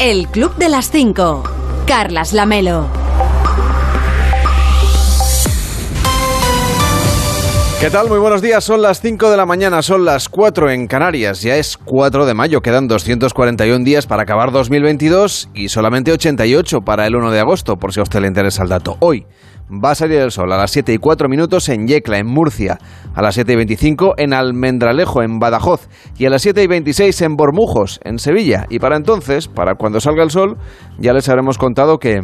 El Club de las 5. Carlas Lamelo. ¿Qué tal? Muy buenos días. Son las 5 de la mañana, son las 4 en Canarias. Ya es 4 de mayo. Quedan 241 días para acabar 2022 y solamente 88 para el 1 de agosto, por si a usted le interesa el dato. Hoy va a salir el sol a las 7 y 4 minutos en Yecla, en Murcia, a las 7 y 25 en Almendralejo, en Badajoz, y a las 7 y 26 en Bormujos, en Sevilla. Y para entonces, para cuando salga el sol, ya les habremos contado que...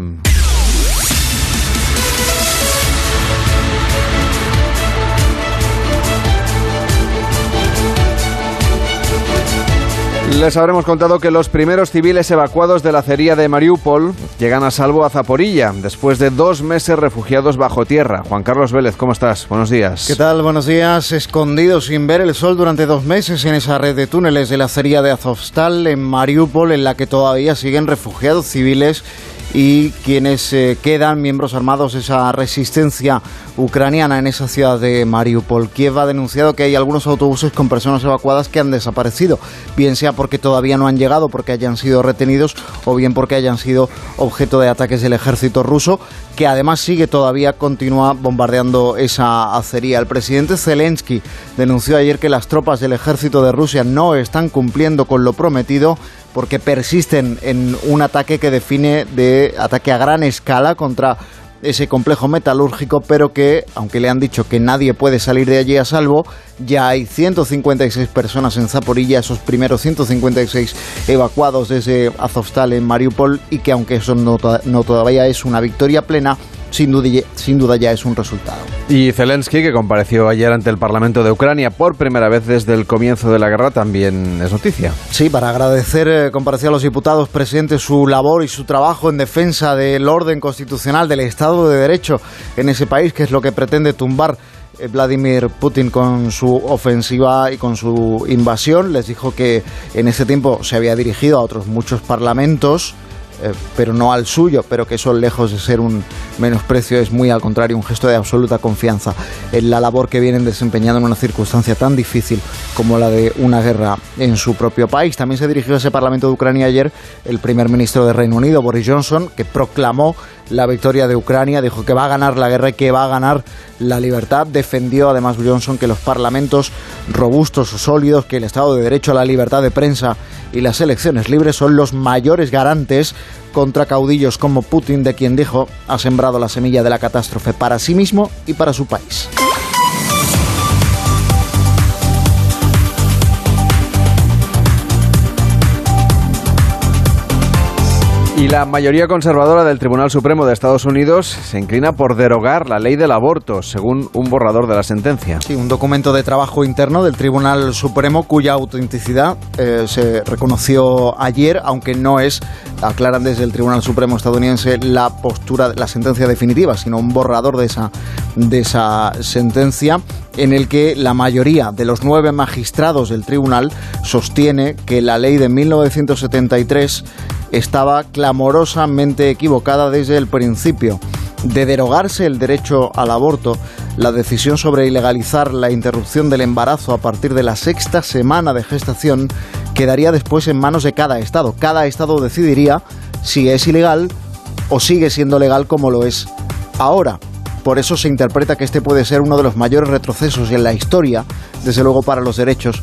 Les habremos contado que los primeros civiles evacuados de la acería de Mariupol llegan a salvo a Zaporilla, después de dos meses refugiados bajo tierra. Juan Carlos Vélez, ¿cómo estás? Buenos días. ¿Qué tal? Buenos días. Escondidos sin ver el sol durante dos meses en esa red de túneles de la acería de Azovstal en Mariupol, en la que todavía siguen refugiados civiles y quienes eh, quedan miembros armados de esa resistencia ucraniana en esa ciudad de Mariupol. Kiev ha denunciado que hay algunos autobuses con personas evacuadas que han desaparecido, bien sea porque todavía no han llegado, porque hayan sido retenidos o bien porque hayan sido objeto de ataques del ejército ruso, que además sigue todavía, continúa bombardeando esa acería. El presidente Zelensky denunció ayer que las tropas del ejército de Rusia no están cumpliendo con lo prometido porque persisten en un ataque que define de ataque a gran escala contra ese complejo metalúrgico, pero que, aunque le han dicho que nadie puede salir de allí a salvo, ya hay 156 personas en Zaporilla, esos primeros 156 evacuados desde Azovstal en Mariupol, y que aunque eso no, todavía es una victoria plena, sin duda ya es un resultado. Y Zelensky, que compareció ayer ante el Parlamento de Ucrania por primera vez desde el comienzo de la guerra, también es noticia. Sí, para agradecer, eh, compareció a los diputados presentes su labor y su trabajo en defensa del orden constitucional, del Estado de Derecho en ese país, que es lo que pretende tumbar eh, Vladimir Putin con su ofensiva y con su invasión. Les dijo que en ese tiempo se había dirigido a otros muchos parlamentos eh, pero no al suyo, pero que eso lejos de ser un menosprecio es muy al contrario un gesto de absoluta confianza en la labor que vienen desempeñando en una circunstancia tan difícil como la de una guerra en su propio país. También se dirigió a ese Parlamento de Ucrania ayer el primer ministro de Reino Unido, Boris Johnson, que proclamó la victoria de Ucrania, dijo que va a ganar la guerra y que va a ganar la libertad. Defendió además Johnson que los parlamentos robustos o sólidos, que el Estado de Derecho, la libertad de prensa y las elecciones libres son los mayores garantes contra caudillos como Putin, de quien dijo ha sembrado la semilla de la catástrofe para sí mismo y para su país. Y la mayoría conservadora del Tribunal Supremo de Estados Unidos se inclina por derogar la ley del aborto, según un borrador de la sentencia. Sí, un documento de trabajo interno del Tribunal Supremo cuya autenticidad eh, se reconoció ayer, aunque no es, aclaran desde el Tribunal Supremo estadounidense, la postura, la sentencia definitiva, sino un borrador de esa, de esa sentencia en el que la mayoría de los nueve magistrados del tribunal sostiene que la ley de 1973 estaba clamorosamente equivocada desde el principio. De derogarse el derecho al aborto, la decisión sobre ilegalizar la interrupción del embarazo a partir de la sexta semana de gestación quedaría después en manos de cada Estado. Cada Estado decidiría si es ilegal o sigue siendo legal como lo es ahora. Por eso se interpreta que este puede ser uno de los mayores retrocesos en la historia, desde luego para los derechos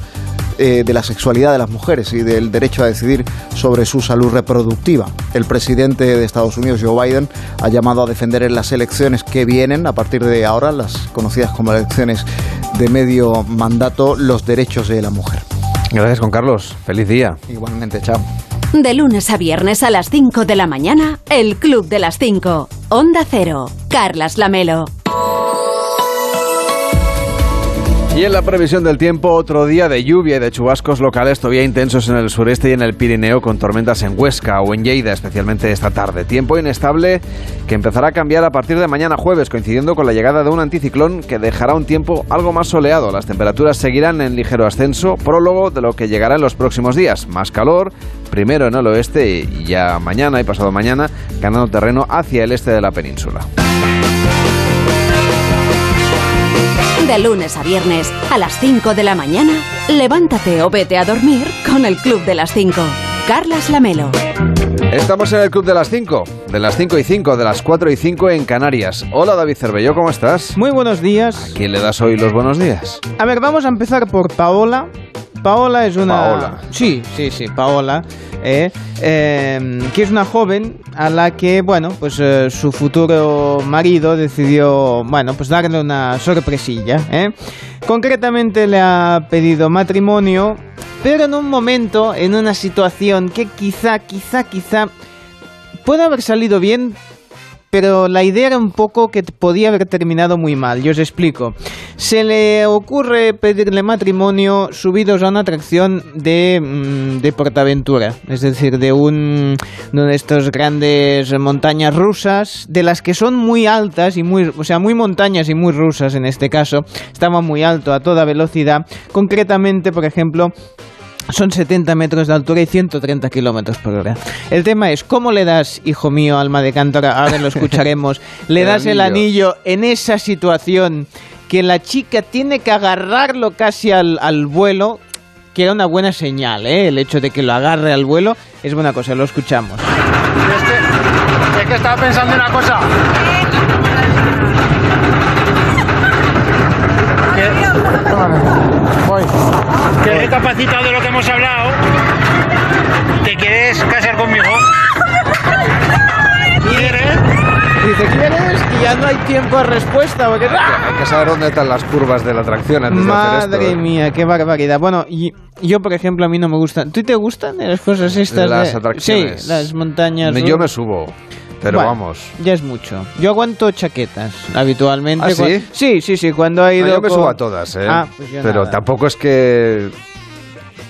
eh, de la sexualidad de las mujeres y del derecho a decidir sobre su salud reproductiva. El presidente de Estados Unidos, Joe Biden, ha llamado a defender en las elecciones que vienen, a partir de ahora, las conocidas como elecciones de medio mandato, los derechos de la mujer. Gracias, Juan Carlos. Feliz día. Igualmente, chao. De lunes a viernes a las 5 de la mañana, el Club de las 5. Onda Cero. Carlas Lamelo. Y en la previsión del tiempo, otro día de lluvia y de chubascos locales todavía intensos en el sureste y en el Pirineo, con tormentas en Huesca o en Lleida, especialmente esta tarde. Tiempo inestable que empezará a cambiar a partir de mañana jueves, coincidiendo con la llegada de un anticiclón que dejará un tiempo algo más soleado. Las temperaturas seguirán en ligero ascenso, prólogo de lo que llegará en los próximos días. Más calor, primero en el oeste y ya mañana y pasado mañana, ganando terreno hacia el este de la península. De lunes a viernes, a las 5 de la mañana, levántate o vete a dormir con el Club de las 5. Carlas Lamelo. Estamos en el Club de las 5, de las 5 y 5, de las 4 y 5 en Canarias. Hola David Cervelló, ¿cómo estás? Muy buenos días. ¿A quién le das hoy los buenos días? A ver, vamos a empezar por Paola. Paola es una... Paola. Sí, sí, sí, Paola. eh, eh, que es una joven a la que, bueno, pues eh, su futuro marido decidió, bueno, pues darle una sorpresilla. ¿eh? Concretamente le ha pedido matrimonio, pero en un momento, en una situación que quizá, quizá, quizá puede haber salido bien, pero la idea era un poco que podía haber terminado muy mal. Yo os explico. Se le ocurre pedirle matrimonio subidos a una atracción de, mm, de Portaventura, es decir, de un uno de estos grandes montañas rusas, de las que son muy altas y muy, o sea, muy montañas y muy rusas en este caso. Estaba muy alto a toda velocidad. Concretamente, por ejemplo, son 70 metros de altura y 130 kilómetros por hora. El tema es, ¿cómo le das, hijo mío, alma de cántara? Ahora lo escucharemos. Le das el anillo en esa situación que la chica tiene que agarrarlo casi al, al vuelo, que era una buena señal, ¿eh? El hecho de que lo agarre al vuelo es buena cosa, lo escuchamos. Es que, es que estaba pensando una cosa. Que, voy. que he capacitado de lo que hemos hablado. Que quieres casar conmigo. ¿Quieres? Dice, ¿quieres? Ya no hay tiempo a respuesta, porque... Hay que saber dónde están las curvas de la atracción antes de hacer Madre esto. ¿eh? mía, qué barbaridad. Bueno, y, yo, por ejemplo, a mí no me gustan. ¿Tú te gustan las cosas estas? Las de- atracciones. Sí, las montañas. Yo me subo, pero Bueno, vamos. Ya es mucho. Yo aguanto chaquetas habitualmente. ¿Ah, sí? Sí, sí, sí. Cuando No, ido. yo me con- subo a todas, ¿eh? Ah, pues yo pero nada. tampoco es que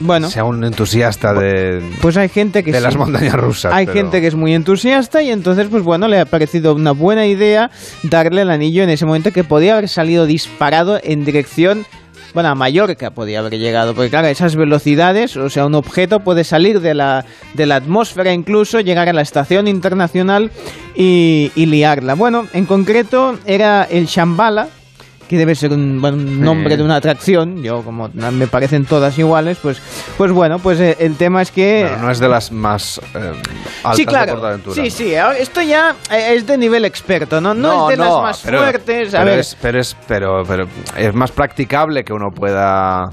Bueno, sea un entusiasta de, pues hay gente que de sí. las montañas rusas. Hay pero- gente que es muy entusiasta y entonces, pues bueno, le ha parecido una buena idea darle el anillo en ese momento que podía haber salido disparado en dirección, bueno, a Mallorca podía haber llegado, porque claro, esas velocidades, o sea, un objeto puede salir de la, de la atmósfera incluso, llegar a la estación internacional y, y liarla. Bueno, en concreto era el Shambhala, que debe ser un, un nombre Sí. de una atracción, yo como me parecen todas iguales, pues, pues bueno, pues eh, el tema es que... Pero no es de las más eh, altas Sí, de claro. Portaventura. Sí, sí. Esto ya eh, es de nivel experto, ¿no? No, es de las más pero- fuertes. A pero ver, Es, pero, es, pero, pero es más practicable que uno pueda...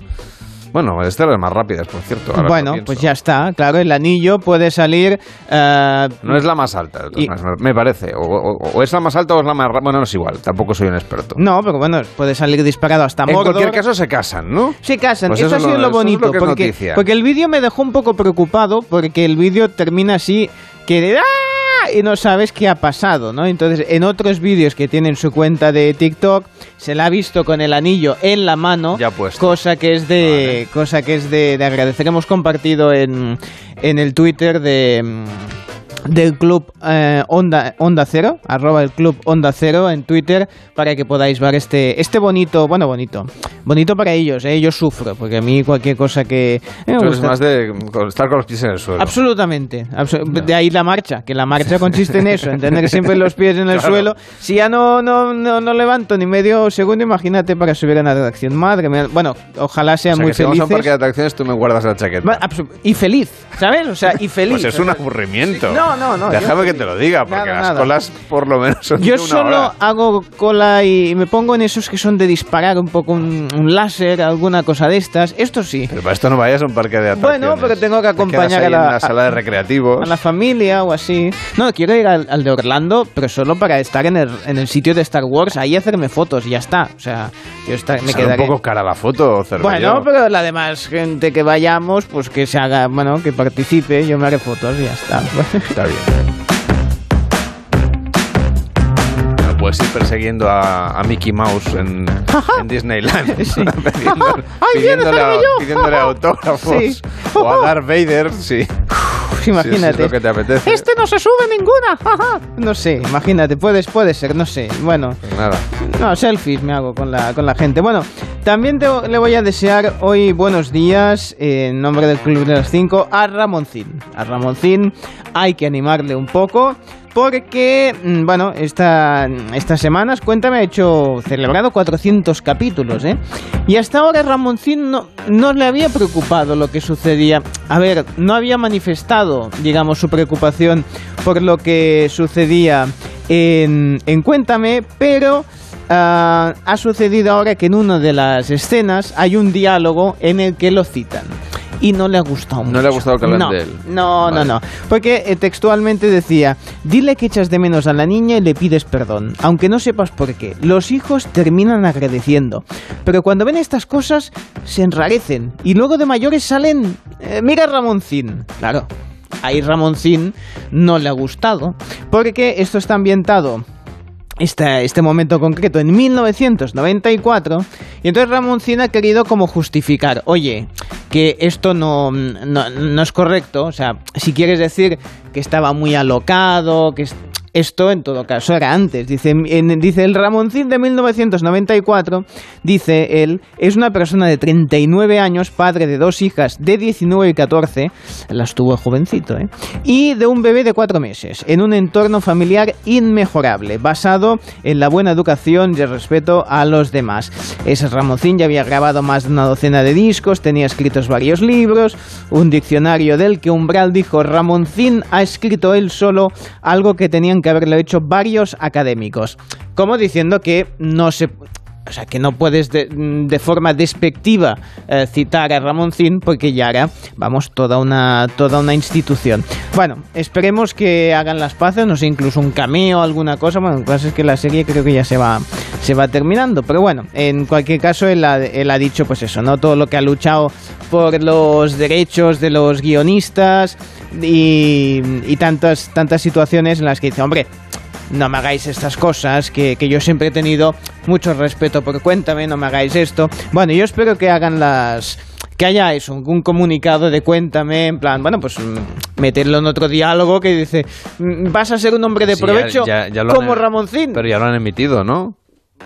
Bueno, esta es más rápidas, por cierto. ahora bueno, pues ya está. Claro, el anillo puede salir. eh, No es la más alta, de todas Y- maneras, me parece. O, o- o es la más alta o es la más rápida. Bueno, no es igual, tampoco soy un experto. no, pero bueno, puede salir disparado hasta en Mordor. cualquier caso se casan, ¿no? Se casan, Pues eso, ha sido lo- lo eso es lo bonito, porque, porque el vídeo me dejó un poco preocupado, porque el vídeo termina así, que ¡ah! Y no sabes qué ha pasado, ¿no? Entonces, en otros vídeos que tienen su cuenta de TikTok, se la ha visto con el anillo en la mano, Ya cosa que es de, cosa que es de, de agradecer. Hemos compartido en, en el Twitter de del club eh, Onda, Onda Cero, arroba el club Onda Cero en Twitter, para que podáis ver este, este bonito, bueno, bonito, bonito para ellos, ¿eh? yo sufro, porque a mí cualquier cosa que... eh, Tú eres más de estar con los pies en el suelo. Absolutamente. abso- De ahí la marcha, que la marcha consiste en eso, en tener siempre los pies en el Claro. suelo. Si ya no, no, no, no levanto ni medio segundo, imagínate para subir a una atracción. Madre mía. Bueno, ojalá o sean sea, muy si vamos a un felices. parque de atracciones, tú me guardas la chaqueta. Y feliz, ¿sabes? O sea, y feliz. Pues es un aburrimiento. No, no, no, Déjame que te lo diga, porque Nada, las nada. colas por lo menos son Yo de una solo hora. hago cola y me pongo en esos que son de disparar un poco un, un láser, alguna cosa de estas. Esto sí. Pero para esto no vayas a un parque de atracciones. Bueno, pero tengo que acompañar a la- en la sala de recreativos. a la familia o así. No, quiero ir al, al de Orlando, pero solo para estar en el, en el sitio de Star Wars, ahí hacerme fotos y ya está. O sea, yo me Sale quedaré. un poco cara la foto, Cervello. Bueno, pero la demás gente que vayamos, pues que se haga, bueno, que participe, yo me haré fotos y ya está. Está bien. No puedes ir persiguiendo a, a Mickey Mouse en, en Disneyland. Sí. Pidiendo- ¡Ay, viene pidiéndole, a- pidiéndole autógrafos. Sí. O a Darth Vader, sí. Imagínate. Si es lo que te apetece. Este no se sube ninguna. jaja. no sé, imagínate, puedes, puede ser, no sé. Bueno, Pues nada. No, selfies me hago con la, con la gente. Bueno, también te- le voy a desear hoy buenos días eh, en nombre del Club de las 5 a Ramoncín. A Ramoncín hay que animarle un poco. Porque, mm, bueno, esta, estas semanas, cuéntame, ha hecho celebrado 400 capítulos, ¿eh? Y hasta ahora Ramoncín no, no le había preocupado lo que sucedía. A ver, no había manifestado, digamos, su preocupación por lo que sucedía en, Cuéntame, pero ah, ha sucedido ahora que en una de las escenas hay un diálogo en el que lo citan. Y no le ha gustado No le ha gustado que hablen no, de él. No, Vale. no, no. Porque eh, textualmente decía, dile que echas de menos a la niña y le pides perdón, aunque no sepas por qué. Los hijos terminan agradeciendo, pero cuando ven estas cosas se enrarecen y luego de mayores salen, eh, mira Ramoncín. Claro, ahí Ramoncín no le ha gustado, porque esto está ambientado este, este momento concreto en 1994 y entonces Ramoncín ha querido como justificar, oye, que esto no, no, no es correcto, o sea, si quieres decir que estaba muy alocado, que esto en todo caso era antes, dice, dice el Ramoncín de 1994, dice él, es una persona de 39 años, padre de dos hijas de 19 y 14, las tuvo jovencito, ¿eh? y de un bebé de cuatro meses, en un entorno familiar inmejorable, basado en la buena educación y el respeto a los demás. Ese Ramoncín ya había grabado más de una docena de discos, tenía escritos varios libros, un diccionario del que Umbral dijo Ramoncín ha escrito él solo algo que tenían que haberlo hecho varios académicos. Como diciendo que no se... O sea, que no puedes de, de forma despectiva eh, citar a Ramoncín porque ya era, vamos, toda una, toda una institución. Bueno, esperemos que hagan las paces, no sé, incluso un cameo, alguna cosa. Bueno, lo que pasa es que la serie creo que ya se va, se va terminando. Pero bueno, en cualquier caso, él ha, él ha dicho, pues eso, ¿no? Todo lo que ha luchado por los derechos de los guionistas y, y tantas, tantas situaciones en las que dice, hombre, no me hagáis estas cosas, que, que yo siempre he tenido mucho respeto por cuéntame, no me hagáis esto. Bueno, yo espero que hagan las... Que haya eso, un comunicado de cuéntame, en plan, bueno, pues mm, meterlo en otro diálogo que dice, mm, vas a ser un hombre de Sí, provecho ya- ya lo han- como Ramoncín. Pero ya lo han emitido, ¿no?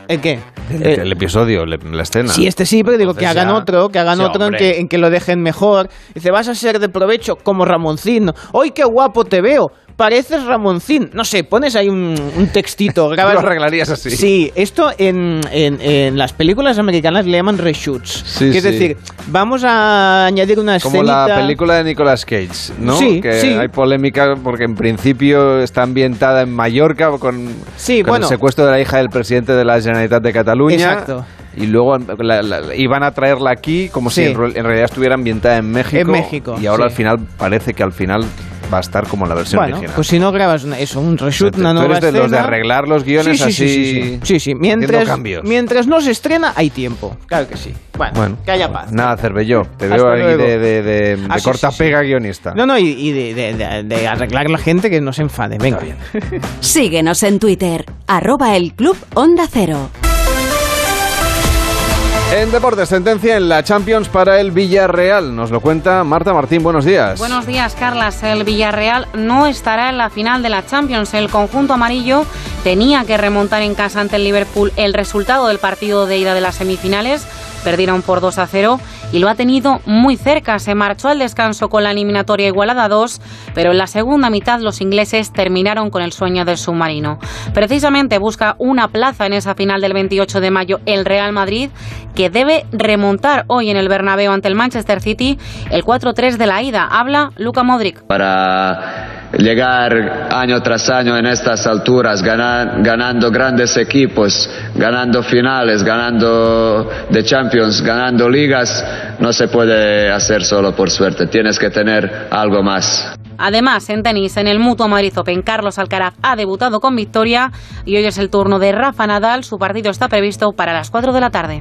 ¿El qué? El, Eh, el episodio, la escena. Sí, este sí, pero digo que hagan ya- otro, que hagan Sí, otro en que, en que lo dejen mejor. Dice, vas a ser de provecho como Ramoncín. ¡Ay, qué guapo te veo! Pareces Ramoncín. No sé, pones ahí un, un textito, grabas... Lo arreglarías así. Sí, esto en, en- en las películas americanas le llaman reshoots. Sí, que es sí. decir, vamos a añadir una Como escenita... la película de Nicolas Cage, ¿no? Sí, que sí. hay polémica porque en principio está ambientada en Mallorca con, Sí, con bueno. el secuestro de la hija del presidente de la Generalitat de Cataluña. Exacto. Y luego la- la- iban a traerla aquí como Sí. si en, en realidad estuviera ambientada en México. En México, Y ahora sí. al final parece que al final va a estar como la versión Bueno, original. pues si no grabas una- eso, un reshoot, Tú una nueva eres de los de arreglar los guiones Sí, sí, sí, así, sí, sí. Sí, sí, haciendo Mientras, cambios. mientras no se estrena, hay tiempo. Claro que sí. Bueno, Bueno, que haya paz. Nada, Cervelló. Te Hasta veo ahí luego. de, de, de, de Ah, corta sí, sí. pega guionista. No, no, y, y de, de- de- de arreglar la gente que no se enfade. Venga. bien. Síguenos en Twitter, arroba el Club Onda Cero. En deportes, sentencia en la Champions para el Villarreal. Nos lo cuenta Marta Martín. Buenos días. Buenos días, Carlas. El Villarreal no estará en la final de la Champions. El conjunto amarillo tenía que remontar en casa ante el Liverpool el resultado del partido de ida de las semifinales. Perdieron por 2 a 0 y lo ha tenido muy cerca. Se marchó al descanso con la eliminatoria igualada a 2, pero en la segunda mitad los ingleses terminaron con el sueño del submarino. Precisamente busca una plaza en esa final del 28 de mayo el Real Madrid, que debe remontar hoy en el Bernabéu ante el Manchester City el 4-3 de la ida. Habla Luka Modric. para llegar año tras año en estas alturas, ganando grandes equipos, ganando finales, ganando de Champions, ganando ligas, no se puede hacer solo por suerte, tienes que tener algo más. Además, en tenis, en el Mutuo Madrid Open, Carlos Alcaraz ha debutado con victoria y hoy es el turno de Rafa Nadal. Su partido está previsto para las 4 de la tarde.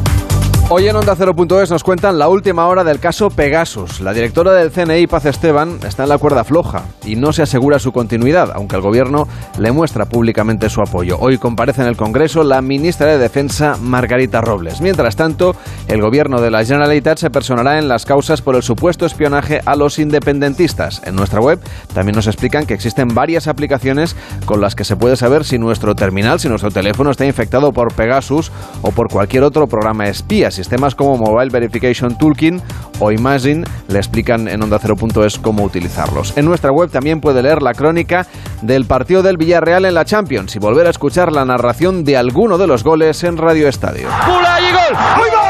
Hoy en Onda 0.es nos cuentan la última hora del caso Pegasus. La directora del CNI, Paz Esteban, está en la cuerda floja y no se asegura su continuidad, aunque el gobierno le muestra públicamente su apoyo. Hoy comparece en el Congreso la ministra de Defensa, Margarita Robles. Mientras tanto, el gobierno de la Generalitat se personará en las causas por el supuesto espionaje a los independentistas. En nuestra web también nos explican que existen varias aplicaciones con las que se puede saber si nuestro terminal, si nuestro teléfono está infectado por Pegasus o por cualquier otro programa espía Sistemas como Mobile Verification Toolkit o Imagine le explican en onda ondacero.es cómo utilizarlos. En nuestra web también puede leer la crónica del partido del Villarreal en la Champions y volver a escuchar la narración de alguno de los goles en Radio Estadio. y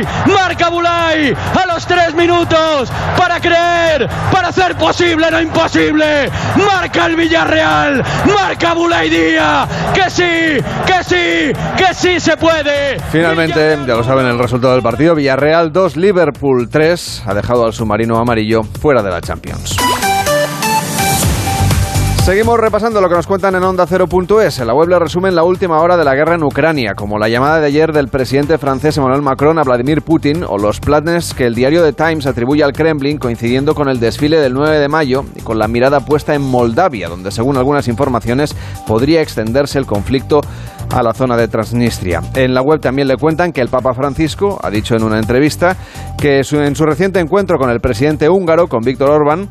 Bulay, marca Bulay a los tres minutos para creer, para hacer posible lo imposible. Marca el Villarreal, marca Bulay Día. Que sí, que sí, que sí se puede. Finalmente, ya lo saben el resultado del partido: Villarreal 2, Liverpool 3. Ha dejado al submarino amarillo fuera de la Champions. Seguimos repasando lo que nos cuentan en Onda 0.es. En la web le resumen la última hora de la guerra en Ucrania, como la llamada de ayer del presidente francés Emmanuel Macron a Vladimir Putin o los planes que el diario The Times atribuye al Kremlin coincidiendo con el desfile del 9 de mayo y con la mirada puesta en Moldavia, donde según algunas informaciones podría extenderse el conflicto a la zona de Transnistria. En la web también le cuentan que el Papa Francisco ha dicho en una entrevista que en su reciente encuentro con el presidente húngaro, con Víctor Orbán,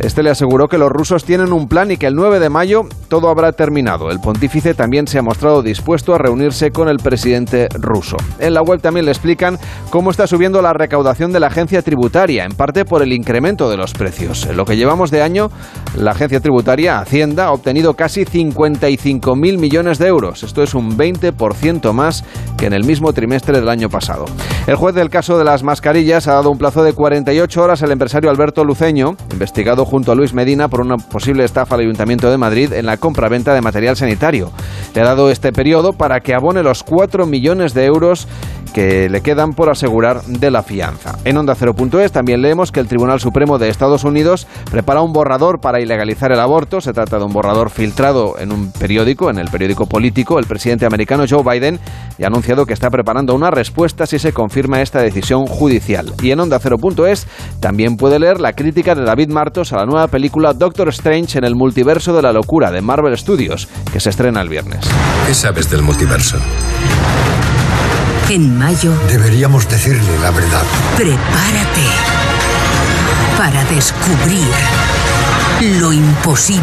este le aseguró que los rusos tienen un plan y que el 9 de mayo todo habrá terminado. El pontífice también se ha mostrado dispuesto a reunirse con el presidente ruso. En la web también le explican cómo está subiendo la recaudación de la agencia tributaria, en parte por el incremento de los precios. En lo que llevamos de año, la agencia tributaria Hacienda ha obtenido casi 55.000 millones de euros. Esto es un 20% más que en el mismo trimestre del año pasado. El juez del caso de las mascarillas ha dado un plazo de 48 horas al empresario Alberto Luceño, investigado junto a Luis Medina por una posible estafa al Ayuntamiento de Madrid en la compra-venta de material sanitario. Le ha dado este periodo para que abone los 4 millones de euros que le quedan por asegurar de la fianza. En Onda 0.es también leemos que el Tribunal Supremo de Estados Unidos prepara un borrador para ilegalizar el aborto. Se trata de un borrador filtrado en un periódico, en el periódico político. El presidente americano Joe Biden ya ha anunciado que está preparando una respuesta si se confirma esta decisión judicial. Y en Onda 0.es también puede leer la crítica de David Martos a la nueva película Doctor Strange en el multiverso de la locura de Marvel Studios, que se estrena el viernes. ¿Qué sabes del multiverso? En mayo... Deberíamos decirle la verdad. Prepárate para descubrir lo imposible.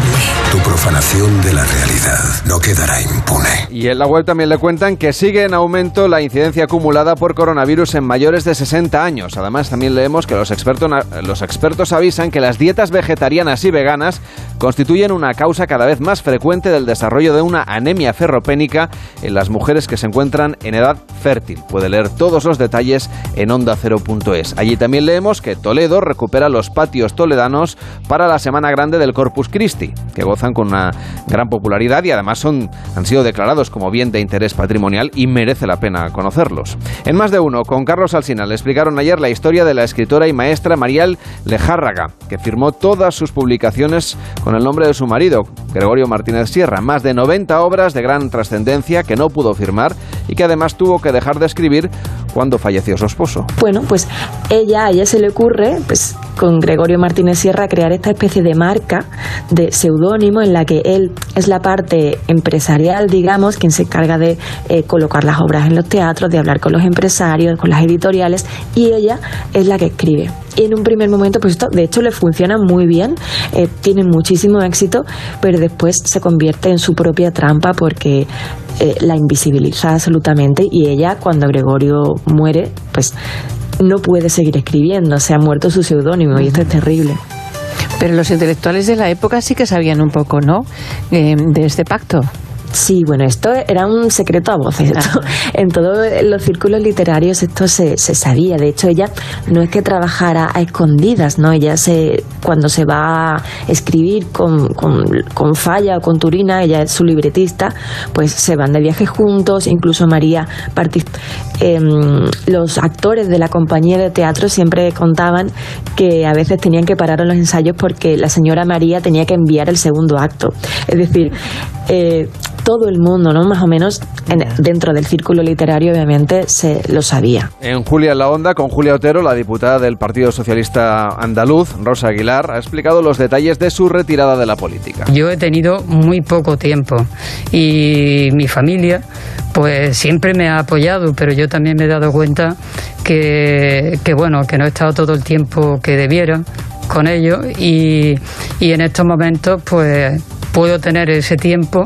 Tu profanación de la realidad no quedará impune. Y en la web también le cuentan que sigue en aumento la incidencia acumulada por coronavirus en mayores de 60 años. Además, también leemos que los expertos, los expertos avisan que las dietas vegetarianas y veganas constituyen una causa cada vez más frecuente del desarrollo de una anemia ferropénica en las mujeres que se encuentran en edad fértil. Puede leer todos los detalles en onda0.es. Allí también leemos que Toledo recupera los patios toledanos para la Semana Grande del Corpus Christi, que gozan con una gran popularidad y además son, han sido declarados como bien de interés patrimonial y merece la pena conocerlos. En más de uno, con Carlos Alsina le explicaron ayer la historia de la escritora y maestra Marial Lejárraga, que firmó todas sus publicaciones con el nombre de su marido, Gregorio Martínez Sierra, más de 90 obras de gran trascendencia que no pudo firmar y que además tuvo que dejar de escribir cuando falleció su esposo. Bueno, pues ella, a ella se le ocurre, pues con Gregorio Martínez Sierra, crear esta especie de marca de seudónimo en la que él es la parte empresarial, digamos, quien se encarga de eh, colocar las obras en los teatros, de hablar con los empresarios, con las editoriales, y ella es la que escribe. Y en un primer momento, pues esto de hecho le funciona muy bien, eh, tiene muchísimo éxito, pero después se convierte en su propia trampa porque eh, la invisibiliza absolutamente y ella cuando Gregorio muere, pues no puede seguir escribiendo, se ha muerto su seudónimo y esto es terrible. Pero los intelectuales de la época sí que sabían un poco, ¿no? Eh, de este pacto. Sí, bueno, esto era un secreto a voces. Esto, en todos los círculos literarios esto se, se, sabía. De hecho, ella no es que trabajara a escondidas, ¿no? Ella se, cuando se va a escribir con, con, con Falla o con Turina, ella es su libretista, pues se van de viaje juntos, incluso María eh, los actores de la compañía de teatro siempre contaban que a veces tenían que parar en los ensayos porque la señora María tenía que enviar el segundo acto. Es decir, eh, todo el mundo, ¿no? Más o menos dentro del círculo literario, obviamente, se lo sabía. En Julia en la Onda, con Julia Otero, la diputada del Partido Socialista Andaluz, Rosa Aguilar, ha explicado los detalles de su retirada de la política. Yo he tenido muy poco tiempo y mi familia, pues siempre me ha apoyado, pero yo también me he dado cuenta que, que bueno, que no he estado todo el tiempo que debiera con ellos y, y en estos momentos, pues puedo tener ese tiempo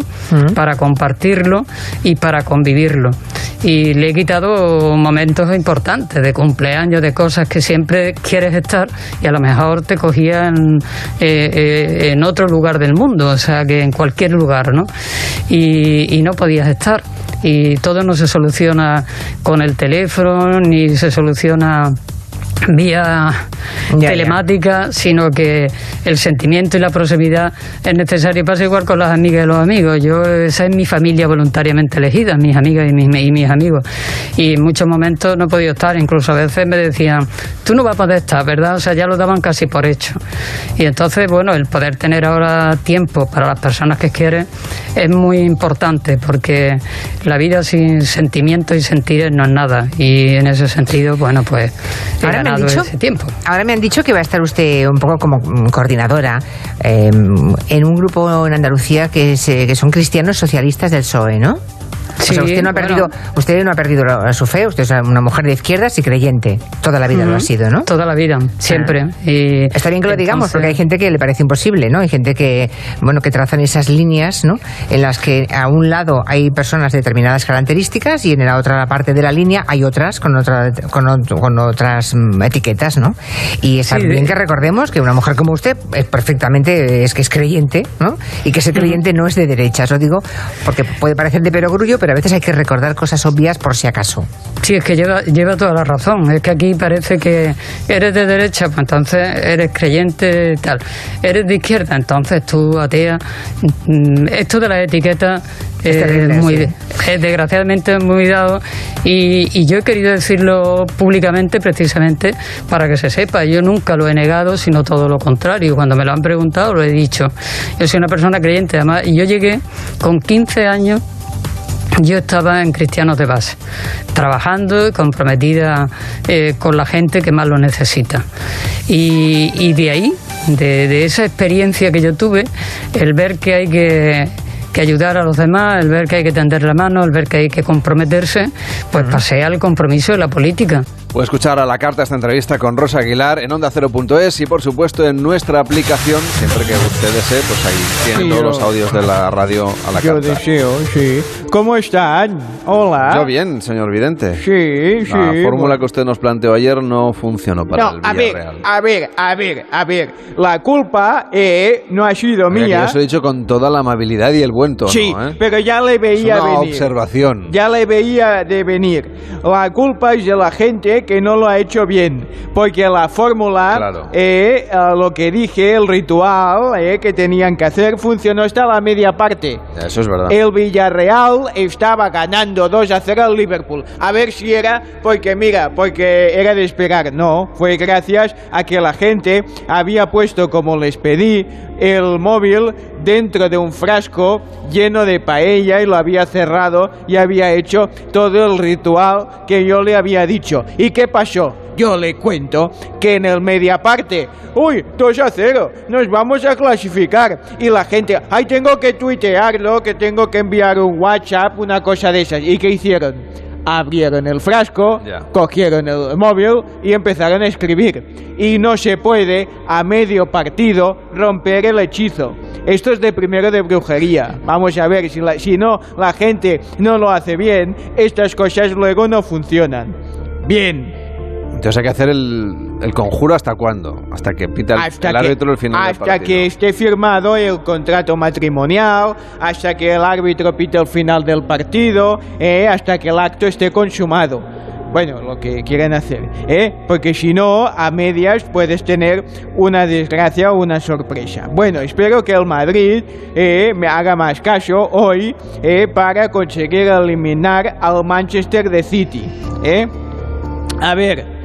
para compartirlo y para convivirlo. Y le he quitado momentos importantes de cumpleaños, de cosas que siempre quieres estar y a lo mejor te cogían eh, eh, en otro lugar del mundo, o sea, que en cualquier lugar, ¿no? Y, y no podías estar. Y todo no se soluciona con el teléfono, ni se soluciona vía telemática, sino que el sentimiento y la proximidad es necesario. Pasa igual con las amigas y los amigos. Yo, esa es mi familia voluntariamente elegida, mis amigas y mis, y mis amigos. Y en muchos momentos no he podido estar, incluso a veces me decían, tú no vas a poder estar, ¿verdad? O sea, ya lo daban casi por hecho. Y entonces, bueno, el poder tener ahora tiempo para las personas que quieren es muy importante, porque la vida sin sentimientos y sentires no es nada. Y en ese sentido, bueno, pues tiempo. Ahora me han dicho que va a estar usted un poco como coordinadora em, en un grupo en Andalucía que, que son cristianos socialistas del PSOE, ¿no? Usted no ha perdido, usted no ha perdido su fe, usted es una mujer de izquierdas y creyente. Toda la vida lo ha sido, ¿no? Toda la vida, siempre. Y Está bien que lo digamos, porque hay gente que le parece imposible, ¿no? Hay gente que, bueno, que trazan esas líneas, ¿no? En las que a un lado hay personas de determinadas características y en la otra parte de la línea hay otras con, otra, con, otras mm, etiquetas, ¿no? Y está bien que recordemos que una mujer como usted es perfectamente, es que es creyente, ¿no? Y que ese creyente no es de derechas, lo digo porque puede parecer de perogrullo, pero a veces hay que recordar cosas obvias por si acaso. Sí, es que lleva, lleva toda la razón. Es que aquí parece que eres de derecha, pues entonces eres creyente, tal. Eres de izquierda, entonces tú atea. Mm, esto de las etiquetas es, muy, desgraciadamente muy dado y, y, yo he querido decirlo públicamente precisamente para que se sepa. Yo nunca lo he negado, sino todo lo contrario. Cuando me lo han preguntado lo he dicho. Yo soy una persona creyente, además, y yo llegué con 15 años yo estaba en Cristianos de Base, trabajando y comprometida eh, con la gente que más lo necesita. Y, de ahí, de, esa experiencia que yo tuve, el ver que hay que, ayudar a los demás, el ver que hay que tender la mano, el ver que hay que comprometerse, pues pasé al compromiso de la política. Puede escuchar a la carta esta entrevista con Rosa Aguilar en onda0.es y por supuesto en nuestra aplicación, siempre que usted desee, pues ahí tienen todos los audios de la radio a la Yo deseo, sí. ¿Cómo están? Hola. Yo bien, señor Vidente. Sí, sí. La fórmula que usted nos planteó ayer no funcionó para el Villarreal. A ver, a ver, a ver, a ver. La culpa eh, no ha sido mía. Ya os he dicho con toda la amabilidad y el buen tono. Sí, ¿eh? pero ya le veía es una venir. observación. Ya le veía de venir. La culpa es de la gente que no lo ha hecho bien, porque la fórmula, eh, lo que dije, el ritual eh, que tenían que hacer, funcionó hasta la media parte. Eso es verdad. El Villarreal estaba ganando 2 a 0 al Liverpool. A ver si era porque, mira, porque era de esperar. No, fue gracias a que la gente había puesto, como les pedí, el móvil dentro de un frasco lleno de paella y lo había cerrado y había hecho todo el ritual que yo le había dicho. ¿Y qué pasó? Yo le cuento que en el media parte, uy, 2 a 0, nos vamos a clasificar. Y la gente, ay, tengo que tuitearlo, que tengo que enviar un WhatsApp, una cosa de esas. ¿Y qué hicieron? Abrieron el frasco, cogieron el móvil y empezaron a escribir. Y no se puede a medio partido romper el hechizo. Esto es de primero de brujería. Vamos a ver, si, si no la gente no lo hace bien, estas cosas luego no funcionan. Bien, Entonces hay que hacer el, el conjuro hasta cuándo? Hasta que pita el, hasta el que, árbitro el final del hasta partido. que esté firmado el contrato matrimonial, hasta que el árbitro pite el final del partido, eh, hasta que el acto esté consumado. Bueno, lo que quieren hacer, ¿eh? Porque si no, a medias puedes tener una desgracia o una sorpresa. Bueno, espero que el Madrid eh, me haga más caso hoy eh, para conseguir eliminar al Manchester de City, ¿eh? A ver,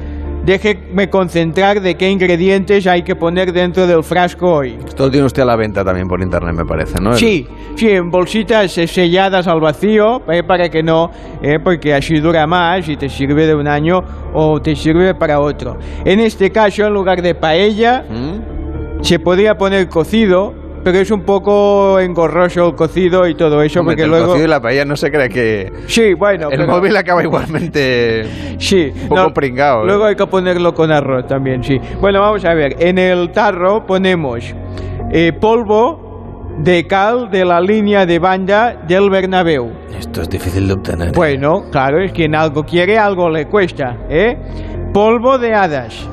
déjeme concentrar de qué ingredientes hay que poner dentro del frasco hoy. Esto lo tiene usted a la venta también por internet, me parece, ¿no? Sí, sí, en bolsitas eh, selladas al vacío, eh, para que no, eh, porque así dura más y te sirve de un año o te sirve para otro. En este caso, en lugar de paella, ¿Mm? se podría poner cocido, es un poco engorroso el cocido y todo eso, Hombre, porque el luego... cocido y la paella no se cree que... Sí, bueno, El pero- móvil acaba igualmente Sí, un poco pringado. ¿eh? Luego hay que ponerlo con arroz también, sí. Bueno, vamos a ver. En el tarro ponemos eh, polvo de cal de la línea de banda del Bernabéu. Esto es difícil de obtener. ¿eh? Bueno, claro, es quien algo quiere, algo le cuesta, ¿eh? Polvo de hadas.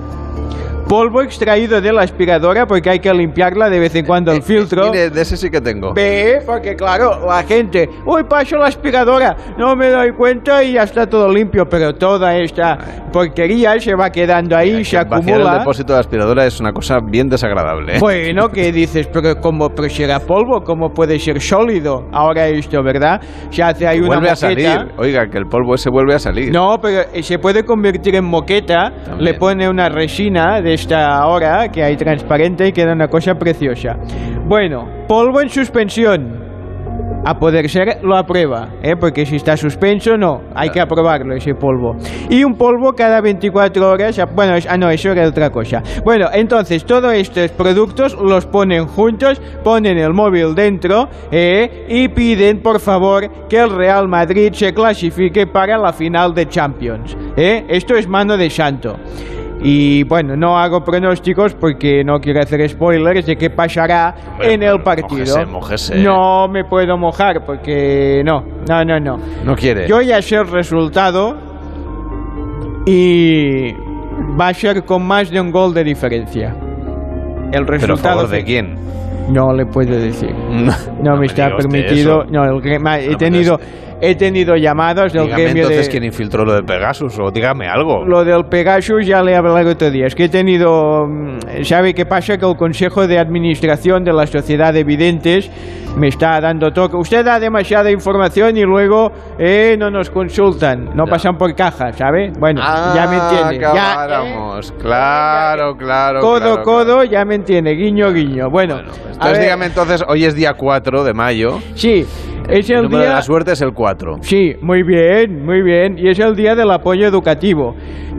Polvo extraído de la aspiradora porque hay que limpiarla de vez en cuando el filtro. Eh, Mire, de ese sí que tengo. Ve, porque claro, la gente, uy, paso la aspiradora, no me doy cuenta y ya está todo limpio, pero toda esta porquería se va quedando ahí, se Vaciar el acumula. depósito de aspiradora es una cosa bien desagradable. ¿eh? Bueno, ¿qué dices? Pero como pero si era polvo, ¿cómo puede ser sólido ahora esto, verdad? Se hace ahí una vuelve a salir. Oiga, que el polvo ese vuelve a salir. No, pero eh, se puede convertir en moqueta, le pone una resina de esta ahora que hay transparente y queda una cosa preciosa. Bueno, polvo en suspensión. A poder ser lo aprueba, ¿eh? porque si está suspenso no, hay que aprobarlo ese polvo. Y un polvo cada 24 horas, bueno, ah no, eso era otra cosa. Bueno, entonces todos estos productos los ponen juntos, ponen el móvil dentro ¿eh? y piden por favor que el Real Madrid se clasifique para la final de Champions. ¿eh? Esto es mano de santo. Y bueno, no hago pronósticos porque no quiero hacer spoilers de qué pasará en el partido. mójese, mójese. No me puedo mojar porque no, no, no, no. No quiere. Yo ya sé el resultado y va a ser con más de un gol de diferencia. El ¿Pero a resultado favor de quién? no le puedo decir. No, me está permitido. No, el he tenido he tenido llamadas del Dígame gremio entonces de quién infiltró lo de Pegasus o dígame algo. lo del Pegasus ya le he hablado otro día. Es que he tenido. mm, ¿Sabe qué pasa? Que el Consejo de Administración de la Sociedad de Videntes me está dando toque. Usted da demasiada información y luego eh, no nos consultan. No pasan por caja, ¿sabe? Bueno, ya me entiende. Ya, eh, claro, claro. codo, claro, codo, ya me entiende. Guiño, guiño. Bueno, a Entonces ver, dígame entonces, hoy es día 4 de mayo. Sí, es El el número de día. la suerte es el 4. Sí, muy bien, muy bien. Y es el día del apoyo educativo.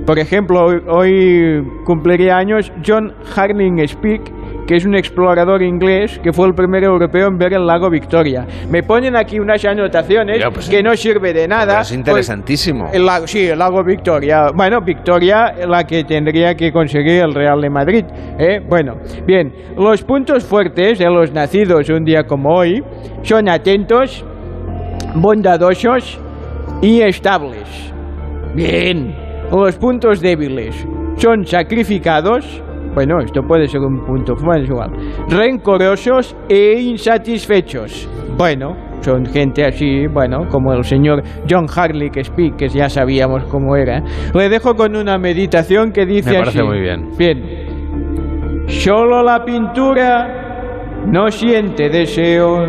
Por ejemplo, hoy, hoy cumpliría años John Harling Speak, que es un explorador inglés que fue el primer europeo en ver el lago Victoria. Me ponen aquí unas anotaciones pues, que no sirve de nada. Es interesantísimo. El lago, sí, el lago Victoria. Bueno, Victoria, la que tendría que conseguir el Real de Madrid. ¿eh? Bueno, bien, los puntos fuertes de los nacidos un día como hoy son atentos, bondadosos y estables. Bien, los puntos débiles son sacrificados. Bueno, esto puede ser un punto, bueno, es igual. Rencorosos e insatisfechos. Bueno, son gente así, bueno, como el señor John Harley que Speak, que ya sabíamos cómo era. Le dejo con una meditación que dice Me parece así. muy bien. Bien. Solo la pintura no siente deseos.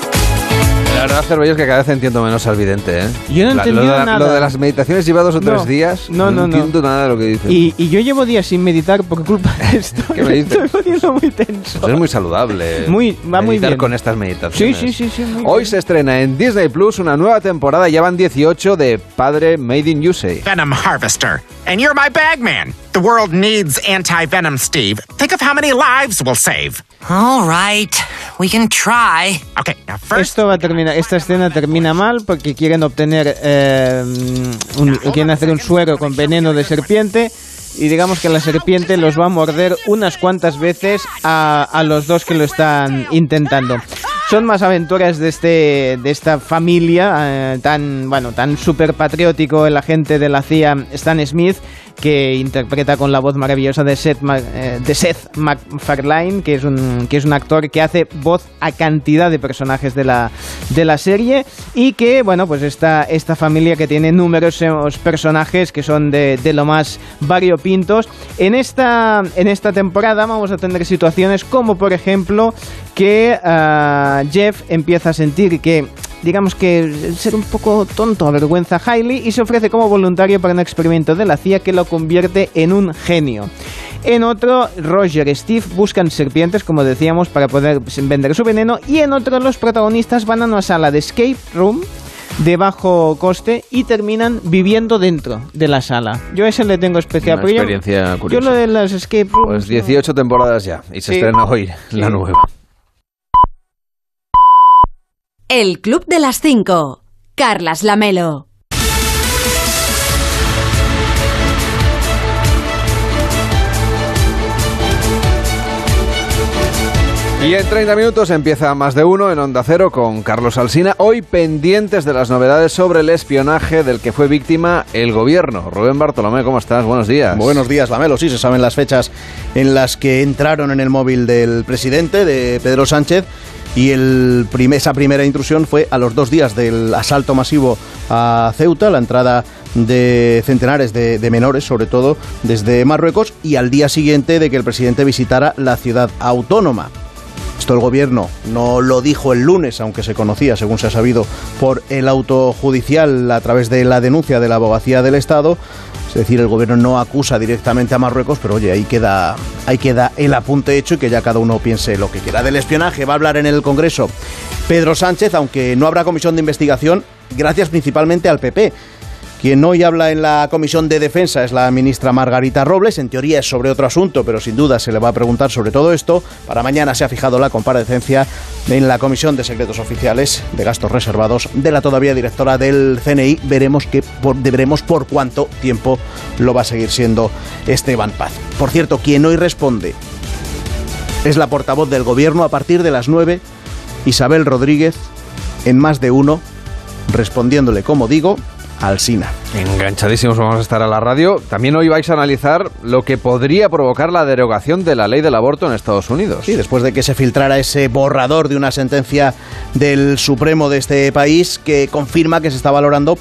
La verdad, Cervellos, que cada vez entiendo menos al vidente, ¿eh? Yo no he entendido lo nada. Lo de las meditaciones lleva dos o tres No, días. no, no, no. entiendo nada de lo que dice. Y, y yo llevo días sin meditar por culpa de esto. ¿Qué me dices? Estoy poniendo muy tenso. Pues es muy saludable. Muy- va muy meditar bien. con estas meditaciones. Sí, sí, sí, sí, muy Hoy se estrena en Disney Plus una nueva temporada, ya van 18 de Padre Made in USA. Venom Harvester. And you're my bagman. The world needs anti venom, Steve. Think of how many lives we'll save. All right, we can try. Okay, now first. Esto va a terminar, esta escena termina mal porque quieren obtener, eh, quieren hacer un suero con veneno de serpiente y digamos que la serpiente los va a morder unas cuantas veces a, a los dos que lo están intentando. son más aventuras de este de esta familia eh, tan bueno tan súper patriótico el agente de la CIA Stan Smith que interpreta con la voz maravillosa de Seth, eh, de Seth MacFarlane, que es, un, que es un actor que hace voz a cantidad de personajes de la, de la serie y que, bueno, pues esta, esta familia que tiene numerosos personajes que son de, de lo más variopintos. En esta, en esta temporada vamos a tener situaciones como, por ejemplo, que ah, Jeff empieza a sentir que digamos que ser un poco tonto avergüenza a Hailey y se ofrece como voluntario para un experimento de la CIA que lo convierte en un genio. En otro, Roger y Steve buscan serpientes, como decíamos, para poder vender su veneno. Y en otro, los protagonistas van a una sala de escape room de bajo coste y terminan viviendo dentro de la sala. Yo a ese le tengo especial Una experiencia yo, yo, lo de las escape rooms... Pues 18 temporadas ya y se sí. estrena hoy la nueva. El Club de las Cinco. Carlas Lamelo. Y en 30 minutos empieza más de uno en Onda Cero con Carlos Alsina. Hoy pendientes de las novedades sobre el espionaje del que fue víctima el gobierno. Rubén Bartolomé, ¿cómo estás? Buenos días. Buenos días, Lamelo. Sí, se saben las fechas en las que entraron en el móvil del presidente, de Pedro Sánchez. Y el esa primera intrusión fue a los dos días del asalto masivo a Ceuta, la entrada de centenares de menores, sobre todo desde Marruecos, y al día siguiente de que el presidente visitara la ciudad autónoma. Esto el gobierno no lo dijo el lunes, aunque se conocía, según se ha sabido, por el auto judicial a través de la denuncia de la abogacía del Estado. Es decir, el gobierno no acusa directamente a Marruecos, pero oye, ahí queda, ahí queda el apunte hecho y que ya cada uno piense lo que quiera. Del espionaje va a hablar en el Congreso Pedro Sánchez, aunque no habrá comisión de investigación, gracias principalmente al PP. Quien hoy habla en la Comisión de Defensa es la ministra Margarita Robles. En teoría es sobre otro asunto, pero sin duda se le va a preguntar sobre todo esto. Para mañana se ha fijado la comparecencia en la Comisión de Secretos Oficiales de Gastos Reservados de la todavía directora del CNI. Veremos, que por, veremos por cuánto tiempo lo va a seguir siendo Esteban Paz. Por cierto, quien hoy responde es la portavoz del Gobierno a partir de las 9, Isabel Rodríguez, en más de uno, respondiéndole, como digo, al SINA. Enganchadísimos vamos a estar a la radio. También hoy vais a analizar lo que podría provocar la derogación de la ley del aborto en Estados Unidos. Sí, después de que se filtrara ese borrador de una sentencia del Supremo de este país que confirma que se está valorando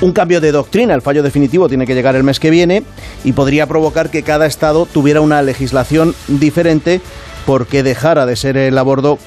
un cambio de doctrina. El fallo definitivo tiene que llegar el mes que viene y podría provocar que cada estado tuviera una legislación diferente porque dejara de ser el aborto,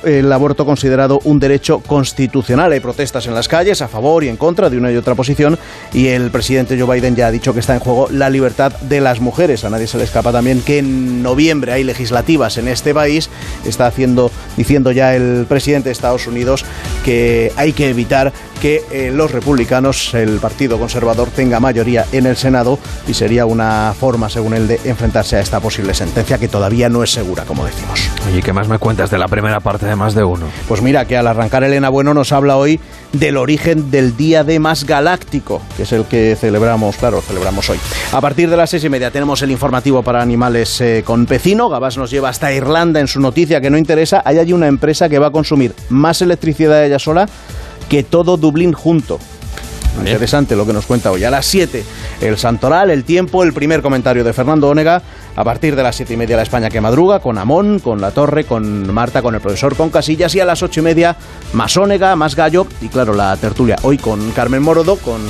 considerado un derecho constitucional. Hay protestas en las calles a favor y en contra de una y otra posición y el presidente Joe Biden ya ha dicho que está en juego la libertad de las mujeres. A nadie se le escapa también que en noviembre hay legislativas en este país. Está haciendo, diciendo ya el presidente de Estados Unidos que hay que evitar que eh, los republicanos, el Partido Conservador, tenga mayoría en el Senado y sería una forma, según él, de enfrentarse a esta posible sentencia que todavía no es segura, como decimos. Oye, ¿qué más me cuentas de la primera parte de más de uno? Pues mira, que al arrancar Elena Bueno nos habla hoy del origen del Día de Más Galáctico, que es el que celebramos, claro, celebramos hoy. A partir de las seis y media tenemos el informativo para animales eh, con Pecino. Gabás nos lleva hasta Irlanda en su noticia que no interesa. Hay allí una empresa que va a consumir más electricidad ella sola que todo Dublín junto. Interesante lo que nos cuenta hoy. A las 7, el Santoral, el tiempo, el primer comentario de Fernando Onega. A partir de las 7 y media, la España que madruga, con Amón, con La Torre, con Marta, con el profesor, con Casillas. Y a las 8 y media, más Onega, más Gallo. Y claro, la tertulia hoy con Carmen Morodo, con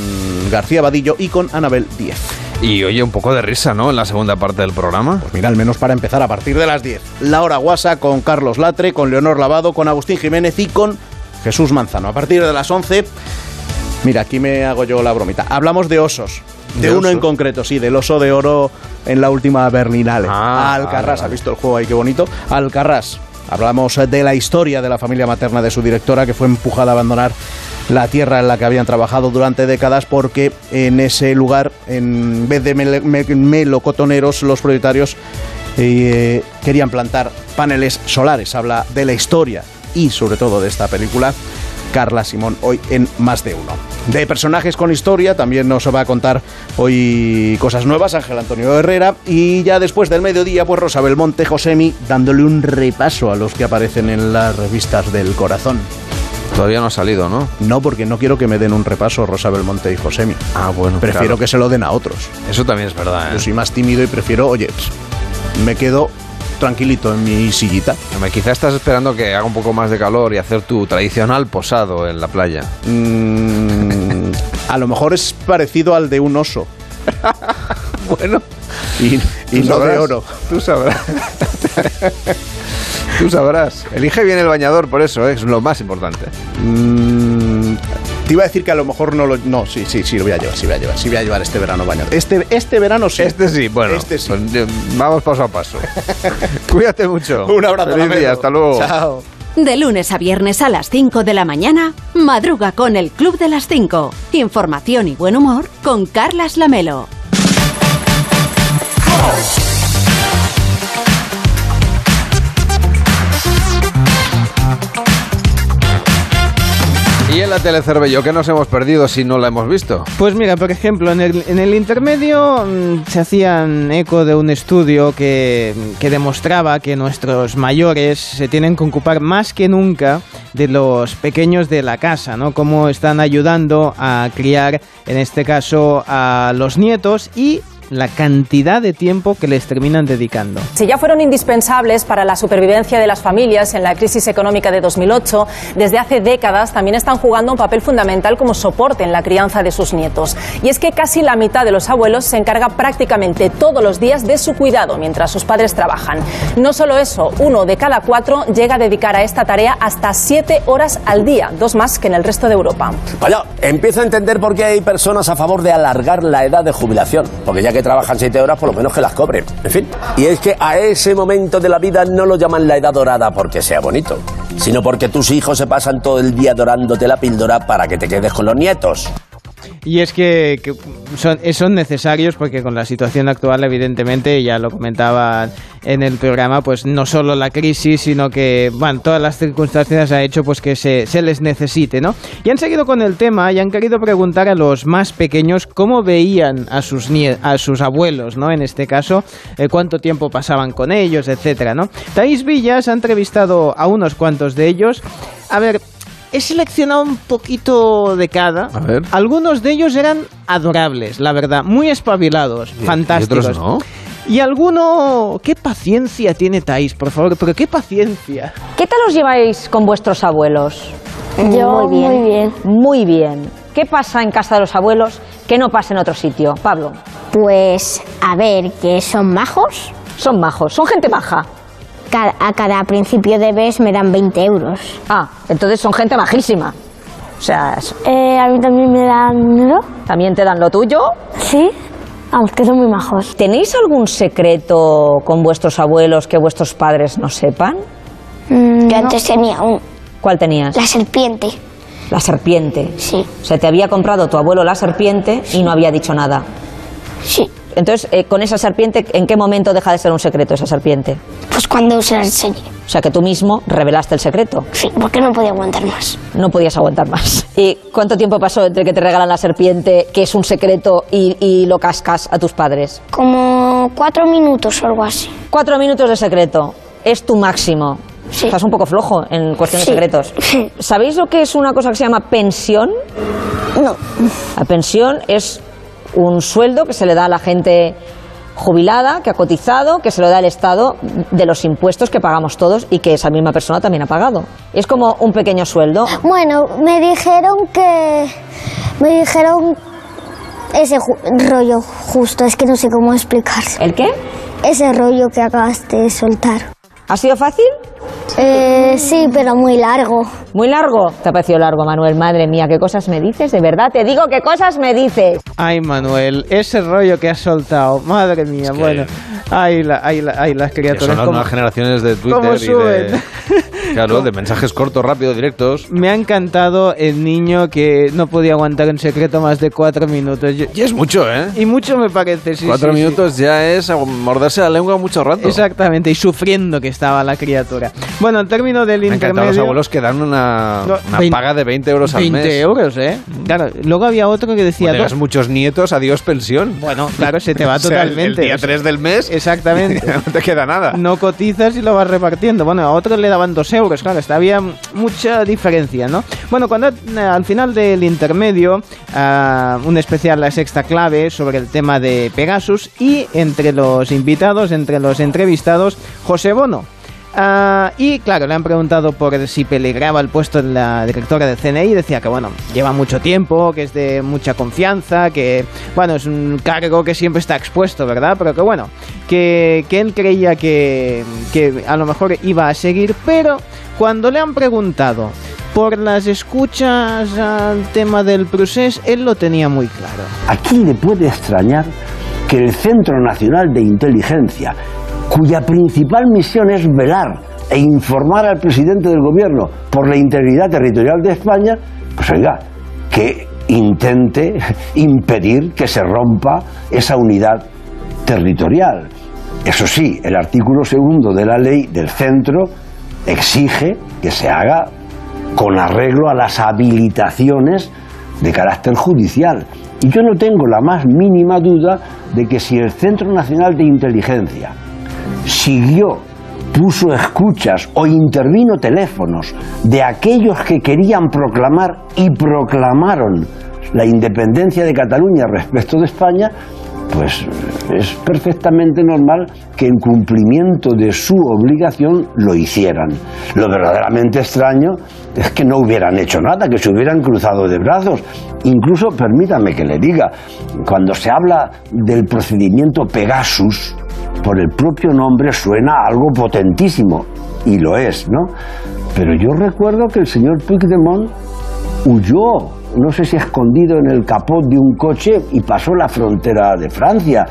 García Vadillo y con Anabel Díez. Y oye, un poco de risa, ¿no? En la segunda parte del programa. Pues mira, al menos para empezar, a partir de las 10. La hora guasa con Carlos Latre, con Leonor Lavado, con Agustín Jiménez y con Jesús Manzano. A partir de las 11, mira, aquí me hago yo la bromita. Hablamos de osos. De, ¿De uno oso? en concreto, sí, del oso de oro en la última Berlinale. Ah, Alcarrás. ¿ha visto el juego ahí qué bonito? Alcarrás. Hablamos eh, de la historia de la familia materna de su directora que fue empujada a abandonar la tierra en la que habían trabajado durante décadas porque en ese lugar, en vez de melocotoneros, los propietarios eh, querían plantar paneles solares. Habla de la historia y sobre todo de esta película Carla Simón hoy en Más de Uno. De personajes con historia. También nos va a contar hoy cosas nuevas Ángel Antonio Herrera. Y ya después del mediodía, pues Rosa Belmonte, Josemi, dándole un repaso a los que aparecen en las revistas del corazón. Todavía no ha salido, ¿no? No, porque no quiero que me den un repaso Rosa Belmonte y Josemi. Ah, bueno. Prefiero claro. que se lo den a otros. Eso también es verdad, ¿eh? Yo soy más tímido y prefiero, oye, me quedo tranquilito en mi sillita. Hombre, Quizá estás esperando que haga un poco más de calor y hacer tu tradicional posado en la playa. Mm, a lo mejor es parecido al de un oso. bueno. Y, no de oro. Tú sabrás. Tú sabrás. Elige bien el bañador, por eso, ¿eh? es lo más importante. Mm, te iba a decir que a lo mejor no lo. No, sí, sí, sí, lo voy a llevar, sí voy a llevar, sí voy a llevar este verano bañador. Este, este verano sí. Este sí, bueno. Este sí. pues, eh, vamos paso a paso. Cuídate mucho. Un abrazo. Feliz día, hasta luego. Chao. De lunes a viernes a las 5 de la mañana, madruga con el Club de las 5. Información y buen humor con Carlas Lamelo. La tele ¿qué nos hemos perdido si no la hemos visto? Pues mira, por ejemplo, en el, en el intermedio mm, se hacían eco de un estudio que, que demostraba que nuestros mayores se tienen que ocupar más que nunca de los pequeños de la casa, ¿no? Cómo están ayudando a criar, en este caso, a los nietos y la cantidad de tiempo que les terminan dedicando. Si ya fueron indispensables para la supervivencia de las familias en la crisis económica de 2008, desde hace décadas también están jugando un papel fundamental como soporte en la crianza de sus nietos. Y es que casi la mitad de los abuelos se encarga prácticamente todos los días de su cuidado mientras sus padres trabajan. No solo eso, uno de cada cuatro llega a dedicar a esta tarea hasta siete horas al día, dos más que en el resto de Europa. Vaya, empiezo a entender por qué hay personas a favor de alargar la edad de jubilación. Porque ya que trabajan siete horas, por lo menos que las cobren. En fin. Y es que a ese momento de la vida no lo llaman la edad dorada porque sea bonito, sino porque tus hijos se pasan todo el día dorándote la píldora para que te quedes con los nietos. Y es que, son, necesarios porque con la situación actual, evidentemente, ya lo comentaba en el programa, pues no solo la crisis, sino que, todas las circunstancias ha hecho pues que se, se les necesite, ¿no? Y han seguido con el tema y han querido preguntar a los más pequeños cómo veían a sus, nie- a sus abuelos, ¿no? En este caso, eh, cuánto tiempo pasaban con ellos, etcétera, ¿no? Thais Villas ha entrevistado a unos cuantos de ellos. A ver, He seleccionado un poquito de cada. A ver. Algunos de ellos eran adorables, la verdad, muy espabilados, Y- fantásticos. y otros no. Y alguno, qué paciencia tiene Thais, por favor, pero qué paciencia. ¿Qué tal os lleváis con vuestros abuelos? Yo, muy bien. Muy bien. ¿Qué pasa en casa de los abuelos que no pasa en otro sitio? Pablo. Pues, a ver, que son majos. Son majos, son gente maja. A cada principio de mes me dan 20 euros. Ah, entonces son gente majísima. O sea, es- Eh, a mí también me dan dinero. también te dan lo tuyo. Sí, vamos, que son muy majos. ¿Tenéis algún secreto con vuestros abuelos que vuestros padres no sepan? Yo antes tenía un, ¿Cuál tenías? la serpiente. La serpiente. Sí. O sea, te había comprado tu abuelo la serpiente y no había dicho nada. Sí. Entonces, eh, con esa serpiente, ¿en qué momento deja de ser un secreto esa serpiente? Pues cuando se la enseñé. O sea, que tú mismo revelaste el secreto. Sí, porque no podía aguantar más. No podías aguantar más. ¿Y cuánto tiempo pasó entre que te regalan la serpiente, que es un secreto, y, y lo cascas a tus padres? Como cuatro minutos o algo así. Cuatro minutos de secreto. Es tu máximo. Estás un poco flojo en cuestión de Sí. secretos. ¿Sabéis lo que es una cosa que se llama pensión? No. La pensión es un sueldo que se le da a la gente jubilada, que ha cotizado, que se lo da el Estado de los impuestos que pagamos todos y que esa misma persona también ha pagado. Es como un pequeño sueldo. Bueno, me dijeron que... Me dijeron ese ju- rollo justo, es que no sé cómo explicarlo. ¿El qué? Ese rollo que acabaste de soltar. ¿Ha sido fácil? Eh, sí, pero muy largo. ¿Muy largo? ¿Te ha parecido largo, Manuel? Madre mía, ¿qué cosas me dices? De verdad, te digo qué cosas me dices. Ay, Manuel, ese rollo que has soltado, madre mía, bueno. Ay, la, ay, la- ay, las Que criaturas. son las cómo- nuevas generaciones de cómo Twitter y suben. de... Claro, de mensajes cortos, rápidos, directos. Me ha encantado el niño que no podía aguantar en secreto más de cuatro minutos. Yo- Y es mucho, ¿eh? y mucho me parece, sí. Cuatro sí, sí. minutos ya es morderse la lengua mucho rato. Exactamente, y sufriendo que estaba la criatura. Bueno, al término del Me los abuelos que dan una, No, una vein- paga de 20 euros al 20 mes. euros, ¿eh? Claro, luego había otro que decía... "Do- muchos nietos, adiós pensión. Bueno, claro, se te va O sea, el- totalmente. El día O sea, 3 del mes. Exactamente. no te queda nada. No cotizas y lo vas repartiendo. Bueno, a otros le daban dos euros, claro, está, había mucha diferencia, ¿no? Bueno, cuando eh, al final del intermedio, ah, un especial La Sexta Clave sobre el tema de Pegasus y entre los invitados, entre los entrevistados, José Bono. Ah, y claro, le han preguntado por si peligraba el puesto de la directora del CNI. Decía que, bueno, lleva mucho tiempo, que es de mucha confianza, que, bueno, es un cargo que siempre está expuesto, ¿verdad? Pero que, bueno, que, él creía que, que a lo mejor iba a seguir, pero cuando le han preguntado por las escuchas al tema del procés, él lo tenía muy claro. ¿A quién le puede extrañar que el Centro Nacional de Inteligencia, cuya principal misión es velar e informar al presidente del gobierno por la integridad territorial de España, pues oiga, que intente impedir que se rompa esa unidad territorial? Eso sí, el artículo segundo de la ley del centro exige que se haga con arreglo a las habilitaciones de carácter judicial. Y yo no tengo la más mínima duda de que si el Centro Nacional de Inteligencia siguió, puso escuchas o intervino teléfonos de aquellos que querían proclamar y proclamaron la independencia de Cataluña respecto de España, pues es perfectamente normal que en cumplimiento de su obligación lo hicieran. Lo verdaderamente extraño es que no hubieran hecho nada, que se hubieran cruzado de brazos. Incluso, permítame que le diga, cuando se habla del procedimiento Pegasus, por el propio nombre suena algo potentísimo, y lo es, ¿no? Pero yo recuerdo que el señor Puigdemont huyó, no sé si escondido en el capot de un coche y pasó la frontera de Francia.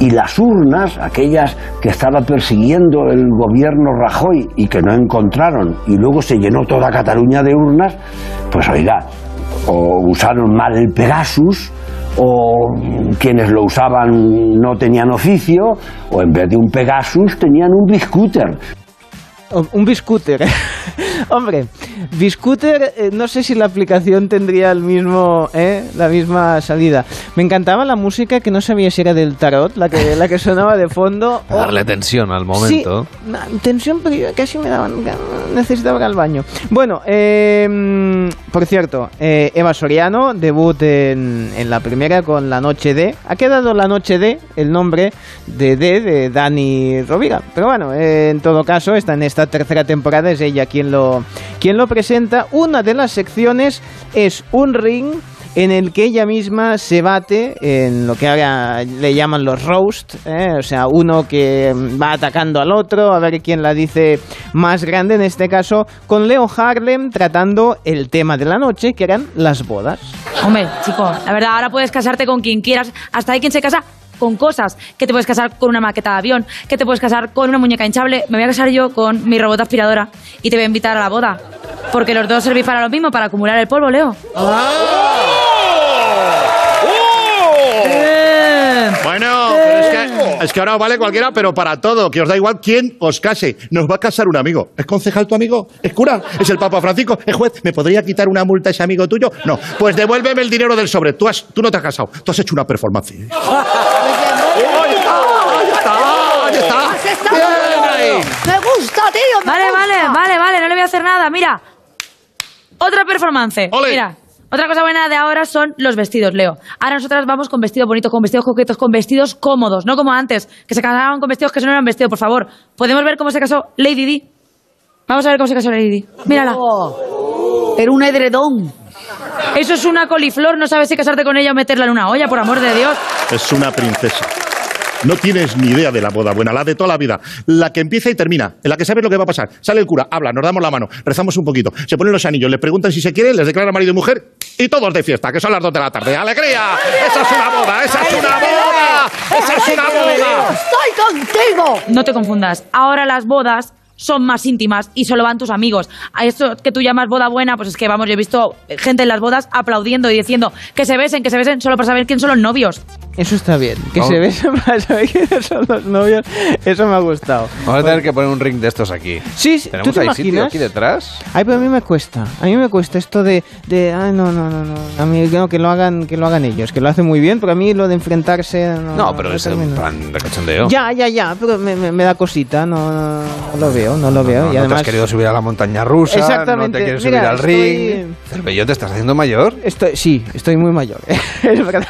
Y las urnas, aquellas que estaba persiguiendo el gobierno Rajoy y que no encontraron, y luego se llenó toda Cataluña de urnas, pues oiga, o usaron mal el Pegasus, o quienes lo usaban no tenían oficio, o en vez de un Pegasus tenían un biscooter. O- Un biscooter. Hombre, biscooter, eh, no sé si la aplicación tendría el mismo, eh, la misma salida. Me encantaba la música que no sabía si era del tarot, la que, la que sonaba de fondo. Para darle tensión al momento. Sí, na- tensión, pero yo casi me daban, necesitaba ir al baño. Bueno, eh, por cierto, eh, Eva Soriano, debut en, en la primera con La Noche de. Ha quedado La Noche de, el nombre de D de Dani Rovira. Pero bueno, eh, en todo caso, está en esta tercera temporada, es ella quien lo, quien lo presenta. Una de las secciones es un ring en el que ella misma se bate en lo que ahora le llaman los roast, ¿eh? o sea, uno que va atacando al otro, a ver quién la dice más grande, en este caso, con Leo Harlem tratando el tema de la noche, que eran las bodas. Hombre, chico, la verdad, ahora puedes casarte con quien quieras. Hasta hay quien se casa con cosas. Que te puedes casar con una maqueta de avión, que te puedes casar con una muñeca hinchable. Me voy a casar yo con mi robot aspiradora y te voy a invitar a la boda. Porque los dos servís para lo mismo, para acumular el polvo, Leo. Bueno, pero es que, es que ahora vale cualquiera, pero para todo, que os da igual quién os case. Nos va a casar un amigo. ¿Es concejal tu amigo? ¿Es cura? ¿Es el Papa Francisco? ¿Es juez? ¿Me podría quitar una multa ese amigo tuyo? No. Pues devuélveme el dinero del sobre. Tú, has, tú no te has casado. Tú has hecho una performance. ¡Ahí está! ¡Has estado Bien bueno. ahí. ¡Me gusta, tío! me Vale, gusta. vale, vale, vale, no le voy a hacer nada. Mira, otra performance. Mira, otra cosa buena de ahora son los vestidos, Leo. Ahora nosotras vamos con vestidos bonitos, con vestidos coquetos, con vestidos cómodos, no como antes, que se casaban con vestidos que no eran vestidos, por favor. ¿Podemos ver cómo se casó Lady Di? Vamos a ver cómo se casó Lady Di. Mírala. Era un edredón. Eso es una coliflor, no sabes si casarte con ella o meterla en una olla, por amor de Dios. Es una princesa. No tienes ni idea de la boda buena, la de toda la vida. La que empieza y termina, en la que sabes lo que va a pasar. Sale el cura, habla, nos damos la mano, rezamos un poquito, se ponen los anillos, le preguntan si se quieren, les declaran marido y mujer y todos de fiesta, que son las dos de la tarde. ¡Alegría! ¡Esa es una boda! ¡Esa es una boda! ¡Esa es una boda! ¡Estoy contigo! No te confundas. Ahora las bodas son más íntimas y solo van tus amigos. A esto que tú llamas boda buena, pues es que vamos, yo he visto gente en las bodas aplaudiendo y diciendo que se besen, que se besen solo para saber quién son los novios. Eso está bien. Que Vamos. se besen para saber quiénes son los novios. Eso me ha gustado. Vamos a tener que poner un ring de estos aquí. Sí, sí, ¿tú ¿Tenemos te ahí sitio imaginas? aquí detrás? Ay, pero a mí me cuesta. A mí me cuesta esto de, de ay, no, no, no, no. A mí no, que lo hagan, que lo hagan ellos, que lo hacen muy bien, pero a mí lo de enfrentarse no. No, pero no es un plan de cachondeo. Ya, ya, ya, pero me, me- me da cosita, no, no, no lo veo, no lo veo. No, y no te además, has querido subir a la montaña rusa, Exactamente. no te quieres Mira, subir al estoy- ring. Cervello, ¿te estás haciendo mayor? Estoy, sí, estoy muy mayor, es verdad.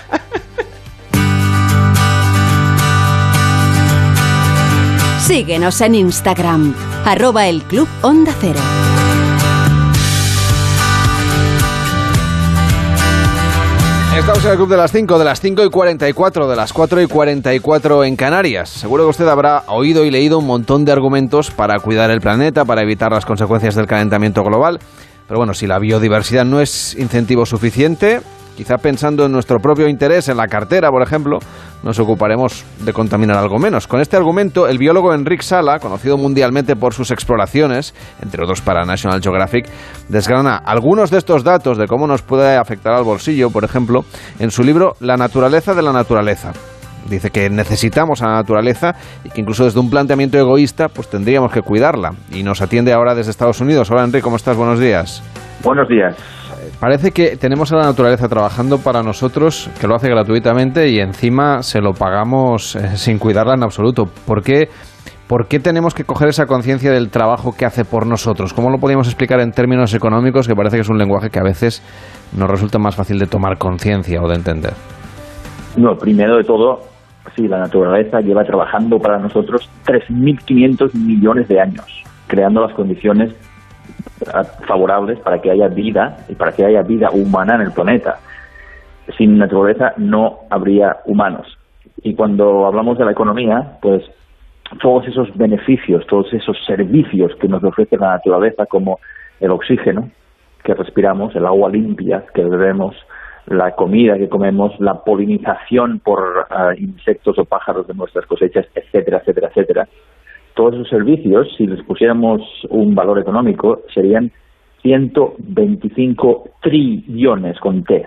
Síguenos en Instagram, arroba el Club Onda Cero. Estamos en el club de las 5, de las 5 y 44, de las 4 y 44 en Canarias. Seguro que usted habrá oído y leído un montón de argumentos para cuidar el planeta, para evitar las consecuencias del calentamiento global. Pero bueno, si la biodiversidad no es incentivo suficiente, quizá pensando en nuestro propio interés, en la cartera, por ejemplo, nos ocuparemos de contaminar algo menos. Con este argumento, el biólogo Enric Sala, conocido mundialmente por sus exploraciones, entre otros para National Geographic, desgrana algunos de estos datos de cómo nos puede afectar al bolsillo, por ejemplo, en su libro La naturaleza de la naturaleza. Dice que necesitamos a la naturaleza y que incluso desde un planteamiento egoísta, pues tendríamos que cuidarla. Y nos atiende ahora desde Estados Unidos. Hola Enric, ¿cómo estás? Buenos días. Buenos días. Parece que tenemos a la naturaleza trabajando para nosotros, que lo hace gratuitamente y encima se lo pagamos eh, sin cuidarla en absoluto. ¿Por qué, ¿Por qué tenemos que coger esa conciencia del trabajo que hace por nosotros? ¿Cómo lo podríamos explicar en términos económicos, que parece que es un lenguaje que a veces nos resulta más fácil de tomar conciencia o de entender? No, primero de todo, sí, la naturaleza lleva trabajando para nosotros 3.500 millones de años, creando las condiciones favorables para que haya vida y para que haya vida humana en el planeta. Sin naturaleza no habría humanos. Y cuando hablamos de la economía, pues todos esos beneficios, todos esos servicios que nos ofrece la naturaleza, como el oxígeno que respiramos, el agua limpia que bebemos, la comida que comemos, la polinización por ah, insectos o pájaros de nuestras cosechas, etcétera, etcétera, etcétera. Todos esos servicios, si les pusiéramos un valor económico, serían 125 trillones con T,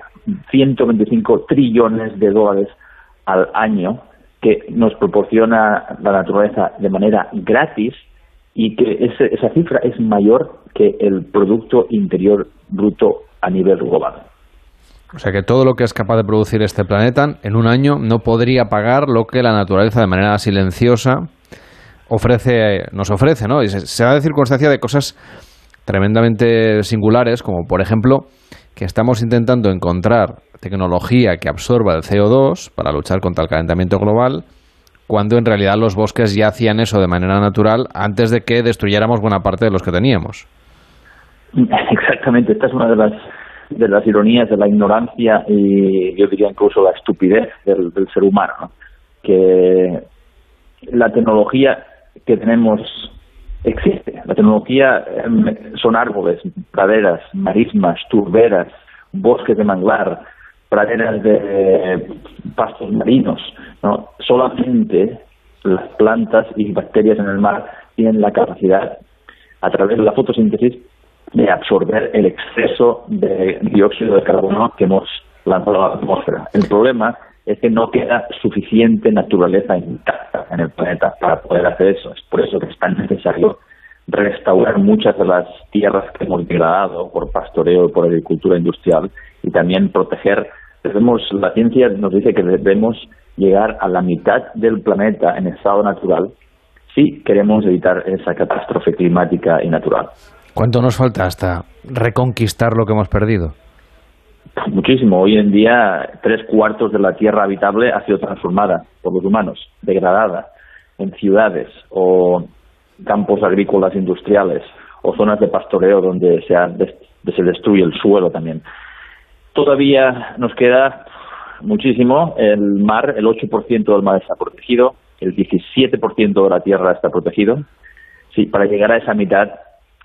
125 trillones de dólares al año que nos proporciona la naturaleza de manera gratis y que ese- esa cifra es mayor que el Producto Interior Bruto a nivel global. O sea que todo lo que es capaz de producir este planeta en un año no podría pagar lo que la naturaleza de manera silenciosa ofrece, nos ofrece, ¿no? Y se, da de circunstancia de cosas tremendamente singulares, como por ejemplo que estamos intentando encontrar tecnología que absorba el CO2 para luchar contra el calentamiento global, cuando en realidad los bosques ya hacían eso de manera natural antes de que destruyéramos buena parte de los que teníamos. Exactamente, esta es una de las de las ironías de la ignorancia y yo diría incluso la estupidez del, del ser humano, ¿no? que la tecnología que tenemos existe. La tecnología em, son árboles, praderas, marismas, turberas, bosques de manglar, praderas de eh, pastos marinos. ¿no? Solamente las plantas y bacterias en el mar tienen la capacidad, a través de la fotosíntesis, de absorber el exceso de dióxido de carbono que hemos lanzado a la atmósfera. El problema es que no queda suficiente naturaleza intacta en el planeta para poder hacer eso. Es por eso que es tan necesario restaurar muchas de las tierras que hemos degradado por pastoreo y por agricultura industrial y también proteger. Debemos, la ciencia nos dice que debemos llegar a la mitad del planeta en estado natural si queremos evitar esa catástrofe climática y natural. ¿Cuánto nos falta hasta reconquistar lo que hemos perdido? Muchísimo. Hoy en día, tres cuartos de la tierra habitable ha sido transformada por los humanos, degradada en ciudades o campos agrícolas industriales o zonas de pastoreo donde se, ha se destruye el suelo también. Todavía nos queda muchísimo. El mar, el 8% del mar está protegido, el 17% de la tierra está protegido. Sí, para llegar a esa mitad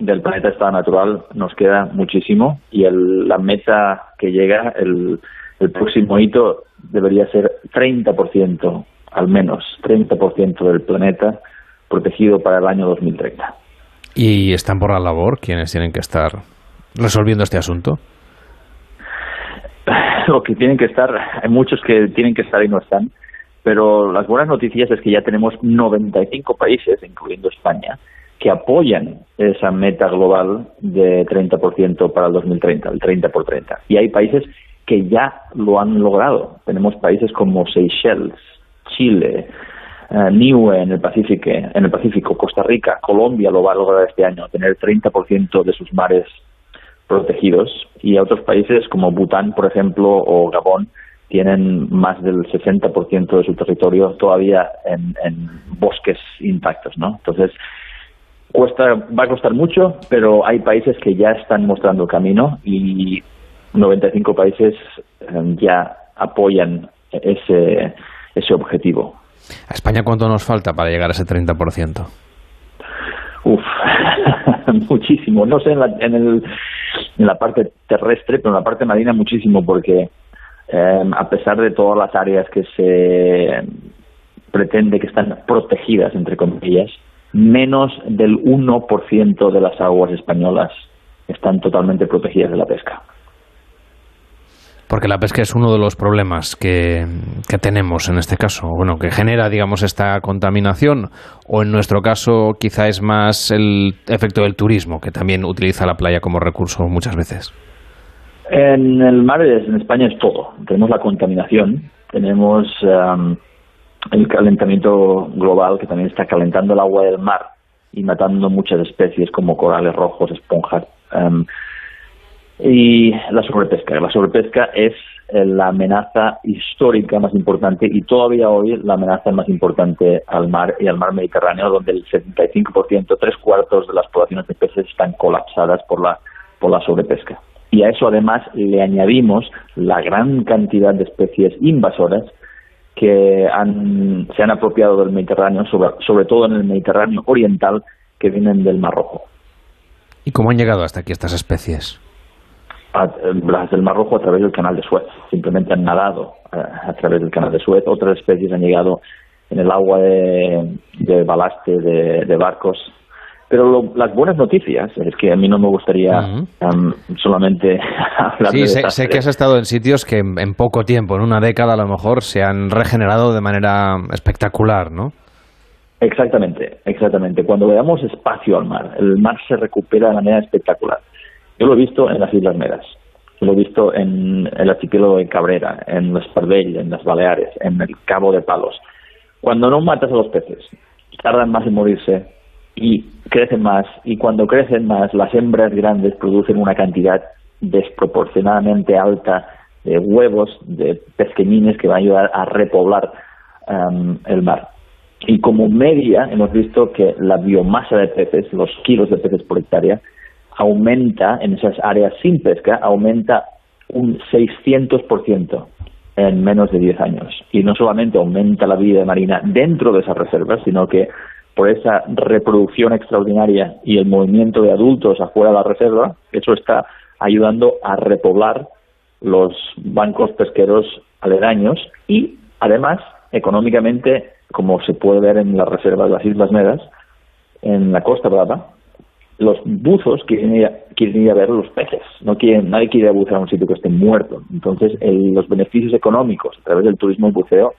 del planeta estado natural nos queda muchísimo y el- la meta que llega, el, el próximo hito debería ser 30%, al menos 30% del planeta protegido para el año 2030. ¿Y están por la labor quienes tienen que estar resolviendo este asunto? Lo que tienen que estar, hay muchos que tienen que estar y no están, pero las buenas noticias es que ya tenemos 95 países, incluyendo España, que apoyan esa meta global de 30% para el 2030, el 30 por 30. Y hay países que ya lo han logrado. Tenemos países como Seychelles, Chile, eh, Niue en el Pacífico, en el Pacífico, Costa Rica, Colombia lo va a lograr este año, tener 30% de sus mares protegidos y otros países como Bután, por ejemplo, o Gabón tienen más del 60% de su territorio todavía en, en bosques intactos, ¿no? Entonces, cuesta, va a costar mucho, pero hay países que ya están mostrando el camino y 95 países eh, ya apoyan ese, ese objetivo. ¿A España cuánto nos falta para llegar a ese 30%? Uf, muchísimo. No sé en la, en, el, en la parte terrestre, pero en la parte marina muchísimo, porque eh, a pesar de todas las áreas que se pretende que están protegidas, entre comillas, menos del 1% de las aguas españolas están totalmente protegidas de la pesca. Porque la pesca es uno de los problemas que, que, tenemos en este caso, bueno, que genera, digamos, esta contaminación, o en nuestro caso quizá es más el efecto del turismo, que también utiliza la playa como recurso muchas veces. En el mar, en España es todo. Tenemos la contaminación, tenemos um, el calentamiento global que también está calentando el agua del mar y matando muchas especies como corales rojos, esponjas. Um, y la sobrepesca. La sobrepesca es eh, la amenaza histórica más importante y todavía hoy la amenaza más importante al mar y al mar Mediterráneo, donde el 75%, tres cuartos de las poblaciones de peces están colapsadas por la, por la sobrepesca. Y a eso además le añadimos la gran cantidad de especies invasoras que han, se han apropiado del Mediterráneo, sobre, sobre todo en el Mediterráneo oriental, que vienen del Mar Rojo. ¿Y cómo han llegado hasta aquí estas especies? A, las del Mar Rojo a través del canal de Suez. Simplemente han nadado a, a través del canal de Suez. Otras especies han llegado en el agua de, de balaste de, de barcos pero lo, las buenas noticias es que a mí no me gustaría uh -huh. um, solamente hablar sí, de sé, sé, que has estado en sitios que en, en, poco tiempo, en una década a lo mejor, se han regenerado de manera espectacular, ¿no? Exactamente, exactamente. Cuando le damos espacio al mar, el mar se recupera de manera espectacular. Yo lo he visto en las Islas Medas, lo he visto en el archipiélago de Cabrera, en Esparbell, en las Baleares, en el Cabo de Palos. Cuando no matas a los peces, tardan más en morirse, y crecen más y cuando crecen más las hembras grandes producen una cantidad desproporcionadamente alta de huevos de pequeñines que van a ayudar a repoblar um, el mar. Y como media hemos visto que la biomasa de peces, los kilos de peces por hectárea, aumenta en esas áreas sin pesca, aumenta un 600% en menos de 10 años. Y no solamente aumenta la vida marina dentro de esas reservas, sino que por esa reproducción extraordinaria y el movimiento de adultos afuera de la reserva, eso está ayudando a repoblar los bancos pesqueros aledaños y además económicamente, como se puede ver en las reservas de las Islas Medas, en la Costa Brava, los buzos quieren ir, a, quieren ir a ver los peces, no quieren, nadie quiere bucear a un sitio que esté muerto. Entonces, el, los beneficios económicos a través del turismo y buceo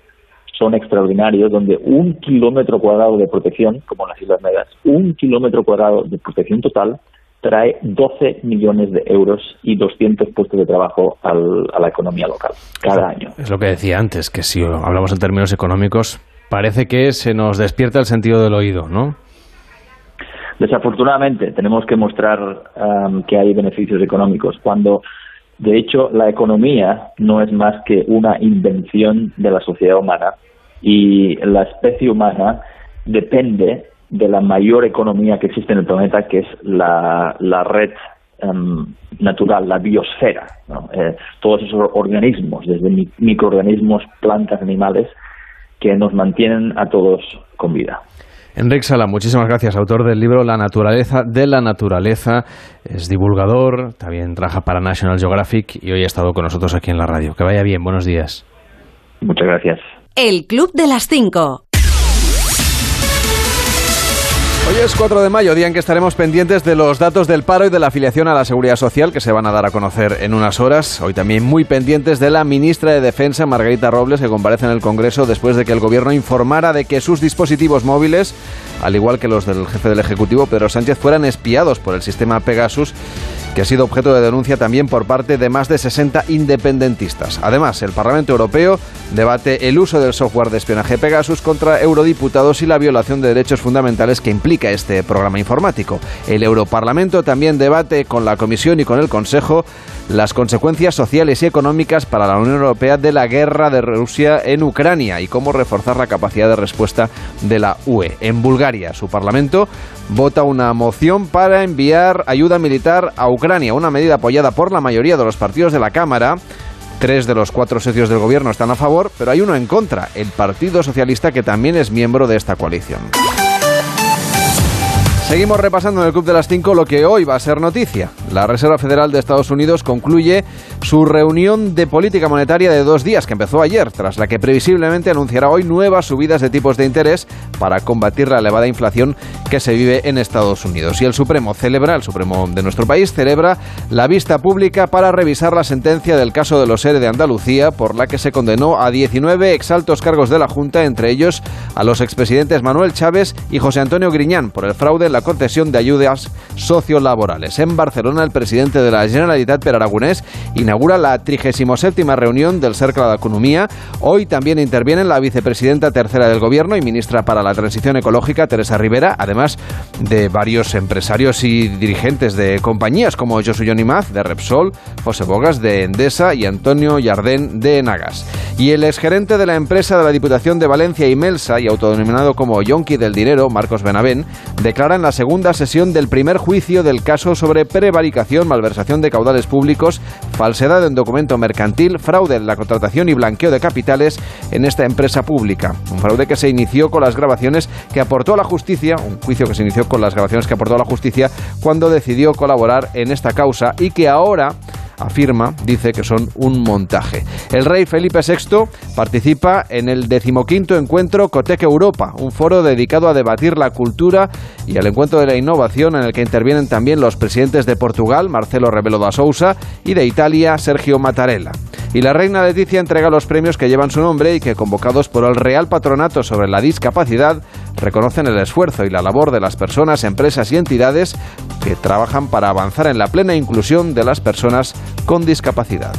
son extraordinarios, donde un kilómetro cuadrado de protección, como en las Islas Medas, un kilómetro cuadrado de protección total trae 12 millones de euros y 200 puestos de trabajo al, a la economía local cada año. Es lo que decía antes, que si hablamos en términos económicos, parece que se nos despierta el sentido del oído, ¿no? Desafortunadamente, tenemos que mostrar um, que hay beneficios económicos cuando de hecho, la economía no es más que una invención de la sociedad humana y la especie humana depende de la mayor economía que existe en el planeta, que es la, la red um, natural, la biosfera. ¿no? Eh, todos esos organismos, desde mi microorganismos, plantas, animales, que nos mantienen a todos con vida. Enrique Sala, muchísimas gracias, autor del libro La naturaleza de la naturaleza, es divulgador, también trabaja para National Geographic y hoy ha estado con nosotros aquí en la radio. Que vaya bien, buenos días. Muchas gracias. El Club de las Cinco. Hoy es 4 de mayo, día en que estaremos pendientes de los datos del paro y de la afiliación a la seguridad social que se van a dar a conocer en unas horas. Hoy también muy pendientes de la ministra de Defensa, Margarita Robles, que comparece en el Congreso después de que el gobierno informara de que sus dispositivos móviles, al igual que los del jefe del Ejecutivo, Pedro Sánchez, fueran espiados por el sistema Pegasus que ha sido objeto de denuncia también por parte de más de 60 independentistas. Además, el Parlamento Europeo debate el uso del software de espionaje Pegasus contra eurodiputados y la violación de derechos fundamentales que implica este programa informático. El Europarlamento también debate con la Comisión y con el Consejo las consecuencias sociales y económicas para la Unión Europea de la guerra de Rusia en Ucrania y cómo reforzar la capacidad de respuesta de la UE. En Bulgaria, su Parlamento vota una moción para enviar ayuda militar a Ucrania, una medida apoyada por la mayoría de los partidos de la Cámara. Tres de los cuatro socios del gobierno están a favor, pero hay uno en contra, el Partido Socialista, que también es miembro de esta coalición. Seguimos repasando en el Club de las 5 lo que hoy va a ser noticia. La Reserva Federal de Estados Unidos concluye su reunión de política monetaria de dos días que empezó ayer, tras la que previsiblemente anunciará hoy nuevas subidas de tipos de interés para combatir la elevada inflación que se vive en Estados Unidos. Y el Supremo celebra, el Supremo de nuestro país, celebra la vista pública para revisar la sentencia del caso de los seres de Andalucía, por la que se condenó a 19 exaltos cargos de la Junta, entre ellos a los expresidentes Manuel Chávez y José Antonio Griñán, por el fraude en la concesión de ayudas sociolaborales. En Barcelona, el presidente de la Generalitat, Per Aragonés, inaugura la 37 reunión del Cercle de Economía. Hoy también intervienen la vicepresidenta tercera del Gobierno y ministra para la Transición Ecológica, Teresa Rivera, además de varios empresarios y dirigentes de compañías como Josu Maz, de Repsol, José Bogas, de Endesa y Antonio Yardén, de Nagas. Y el exgerente de la empresa de la Diputación de Valencia y Melsa, y autodenominado como Yonki del Dinero, Marcos Benavén, declara en la segunda sesión del primer juicio del caso sobre prevaricación, malversación de caudales públicos, falsedad en documento mercantil, fraude en la contratación y blanqueo de capitales en esta empresa pública. Un fraude que se inició con las grabaciones que aportó a la justicia, un juicio que se inició con las grabaciones que aportó a la justicia cuando decidió colaborar en esta causa y que ahora afirma, dice que son un montaje. El rey Felipe VI participa en el decimoquinto encuentro Cotec Europa, un foro dedicado a debatir la cultura y al encuentro de la innovación en el que intervienen también los presidentes de Portugal, Marcelo Rebelo da Sousa, y de Italia, Sergio Mattarella. Y la reina Leticia entrega los premios que llevan su nombre y que, convocados por el Real Patronato sobre la Discapacidad, reconocen el esfuerzo y la labor de las personas, empresas y entidades que trabajan para avanzar en la plena inclusión de las personas con discapacidad.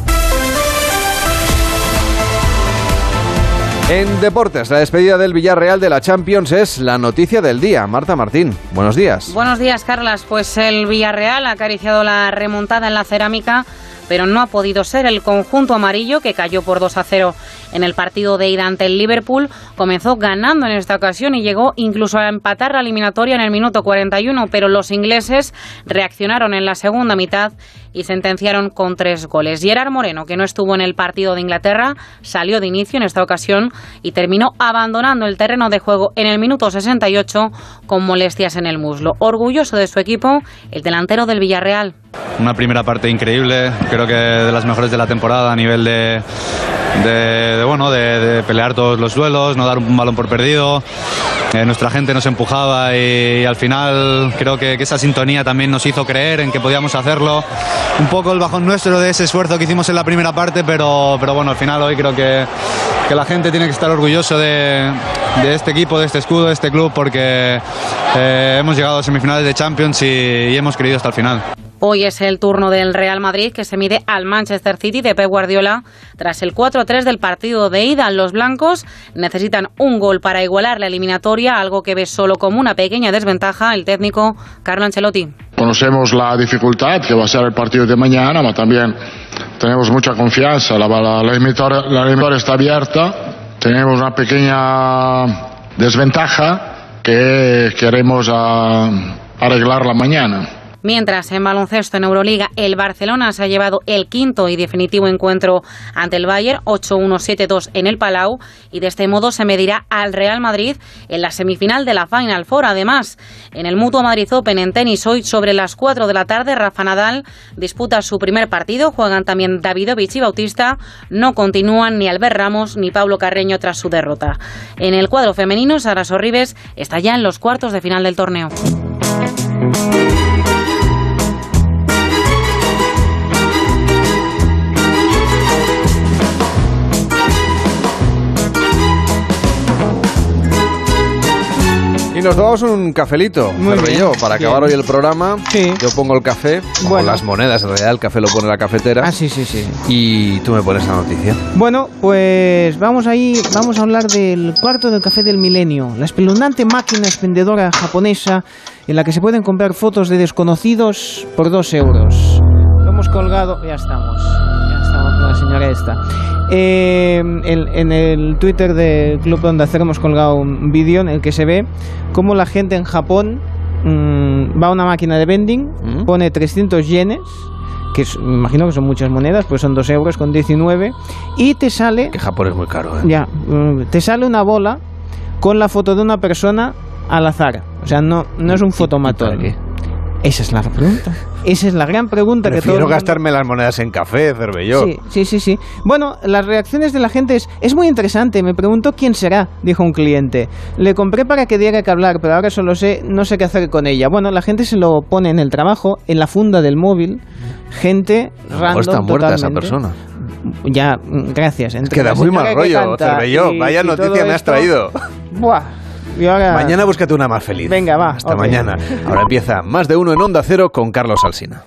En deportes, la despedida del Villarreal de la Champions es la noticia del día. Marta Martín, buenos días. Buenos días, Carlas. Pues el Villarreal ha acariciado la remontada en la cerámica pero no ha podido ser. El conjunto amarillo, que cayó por 2 a 0 en el partido de ida ante el Liverpool, comenzó ganando en esta ocasión y llegó incluso a empatar la eliminatoria en el minuto 41, pero los ingleses reaccionaron en la segunda mitad y sentenciaron con tres goles. Gerard Moreno, que no estuvo en el partido de Inglaterra, salió de inicio en esta ocasión y terminó abandonando el terreno de juego en el minuto 68 con molestias en el muslo. Orgulloso de su equipo, el delantero del Villarreal. Una primera parte increíble, creo que de las mejores de la temporada a nivel de, de, bueno, de, pelear todos los duelos, no dar un balón por perdido. Eh, nuestra gente nos empujaba y, al final creo que, que, esa sintonía también nos hizo creer en que podíamos hacerlo. Un poco el bajón nuestro de ese esfuerzo que hicimos en la primera parte, pero, pero bueno, al final hoy creo que, que la gente tiene que estar orgulloso de, de, este equipo, de este escudo, de este club, porque eh, hemos llegado a semifinales de Champions y, hemos creído hasta el final. Hoy es el turno del Real Madrid que se mide al Manchester City de Pep Guardiola. Tras el 4-3 del partido de ida, los blancos necesitan un gol para igualar la eliminatoria, algo que ve solo como una pequeña desventaja el técnico Carlo Ancelotti. Conocemos la dificultad que va a ser el partido de mañana, pero también tenemos mucha confianza. La, la, eliminatoria está abierta. Tenemos una pequeña desventaja que queremos arreglar la mañana. Mientras en baloncesto en Euroliga el Barcelona se ha llevado el quinto y definitivo encuentro ante el Bayern 8-1-7-2 en el Palau y de este modo se medirá al Real Madrid en la semifinal de la Final Four. Además, en el Mutua Madrid Open en tenis hoy sobre las 4 de la tarde Rafa Nadal disputa su primer partido, juegan también Davidovich y Bautista, no continúan ni Albert Ramos ni Pablo Carreño tras su derrota. En el cuadro femenino Sara Sorribes está ya en los cuartos de final del torneo. Nos tomamos un cafelito, Muy bien, yo, para bien. acabar hoy el programa. Yo pongo el café, Bueno. las monedas, en realidad el café lo pone la cafetera. Ah, sí, sí, sí. Y tú me pones la noticia. Bueno, pues vamos ahí, vamos a hablar del cuarto del café del milenio, la espeluznante máquina expendedora japonesa en la que se pueden comprar fotos de desconocidos por dos euros. Lo hemos colgado, ya estamos, ya estamos con la señora esta. Eh, en, en el Twitter del Club Onda Cero hemos colgado un vídeo en el que se ve cómo la gente en Japón mm, va a una máquina de vending, pone 300 yenes, que es- me imagino que son muchas monedas, pues son 2 euros con 19, y te sale... Que Japón es muy caro, ¿eh? Ya, mm, te sale una bola con la foto de una persona al azar. O sea, no, no es un fotomatón. Esa es la pregunta. Esa es la gran pregunta que todo Prefiero el mundo- gastarme las monedas en café, Cervelló. Sí, sí, sí, sí. Bueno, las reacciones de la gente es, es muy interesante. Me preguntó quién será, dijo un cliente. Le compré para que diera que hablar, pero ahora solo sé, no sé qué hacer con ella. Bueno, la gente se lo pone en el trabajo, en la funda del móvil. Gente mejor random está muerta esa persona. Ya, mm, gracias. Entre muy mal que rollo, canta Cervelló. y- Vaya y noticia todo me has esto, traído. Buah. Y ahora- Mañana búscate una más feliz. Venga, va. Hasta mañana. Ahora empieza Más de Uno en Onda Cero con Carlos Alsina.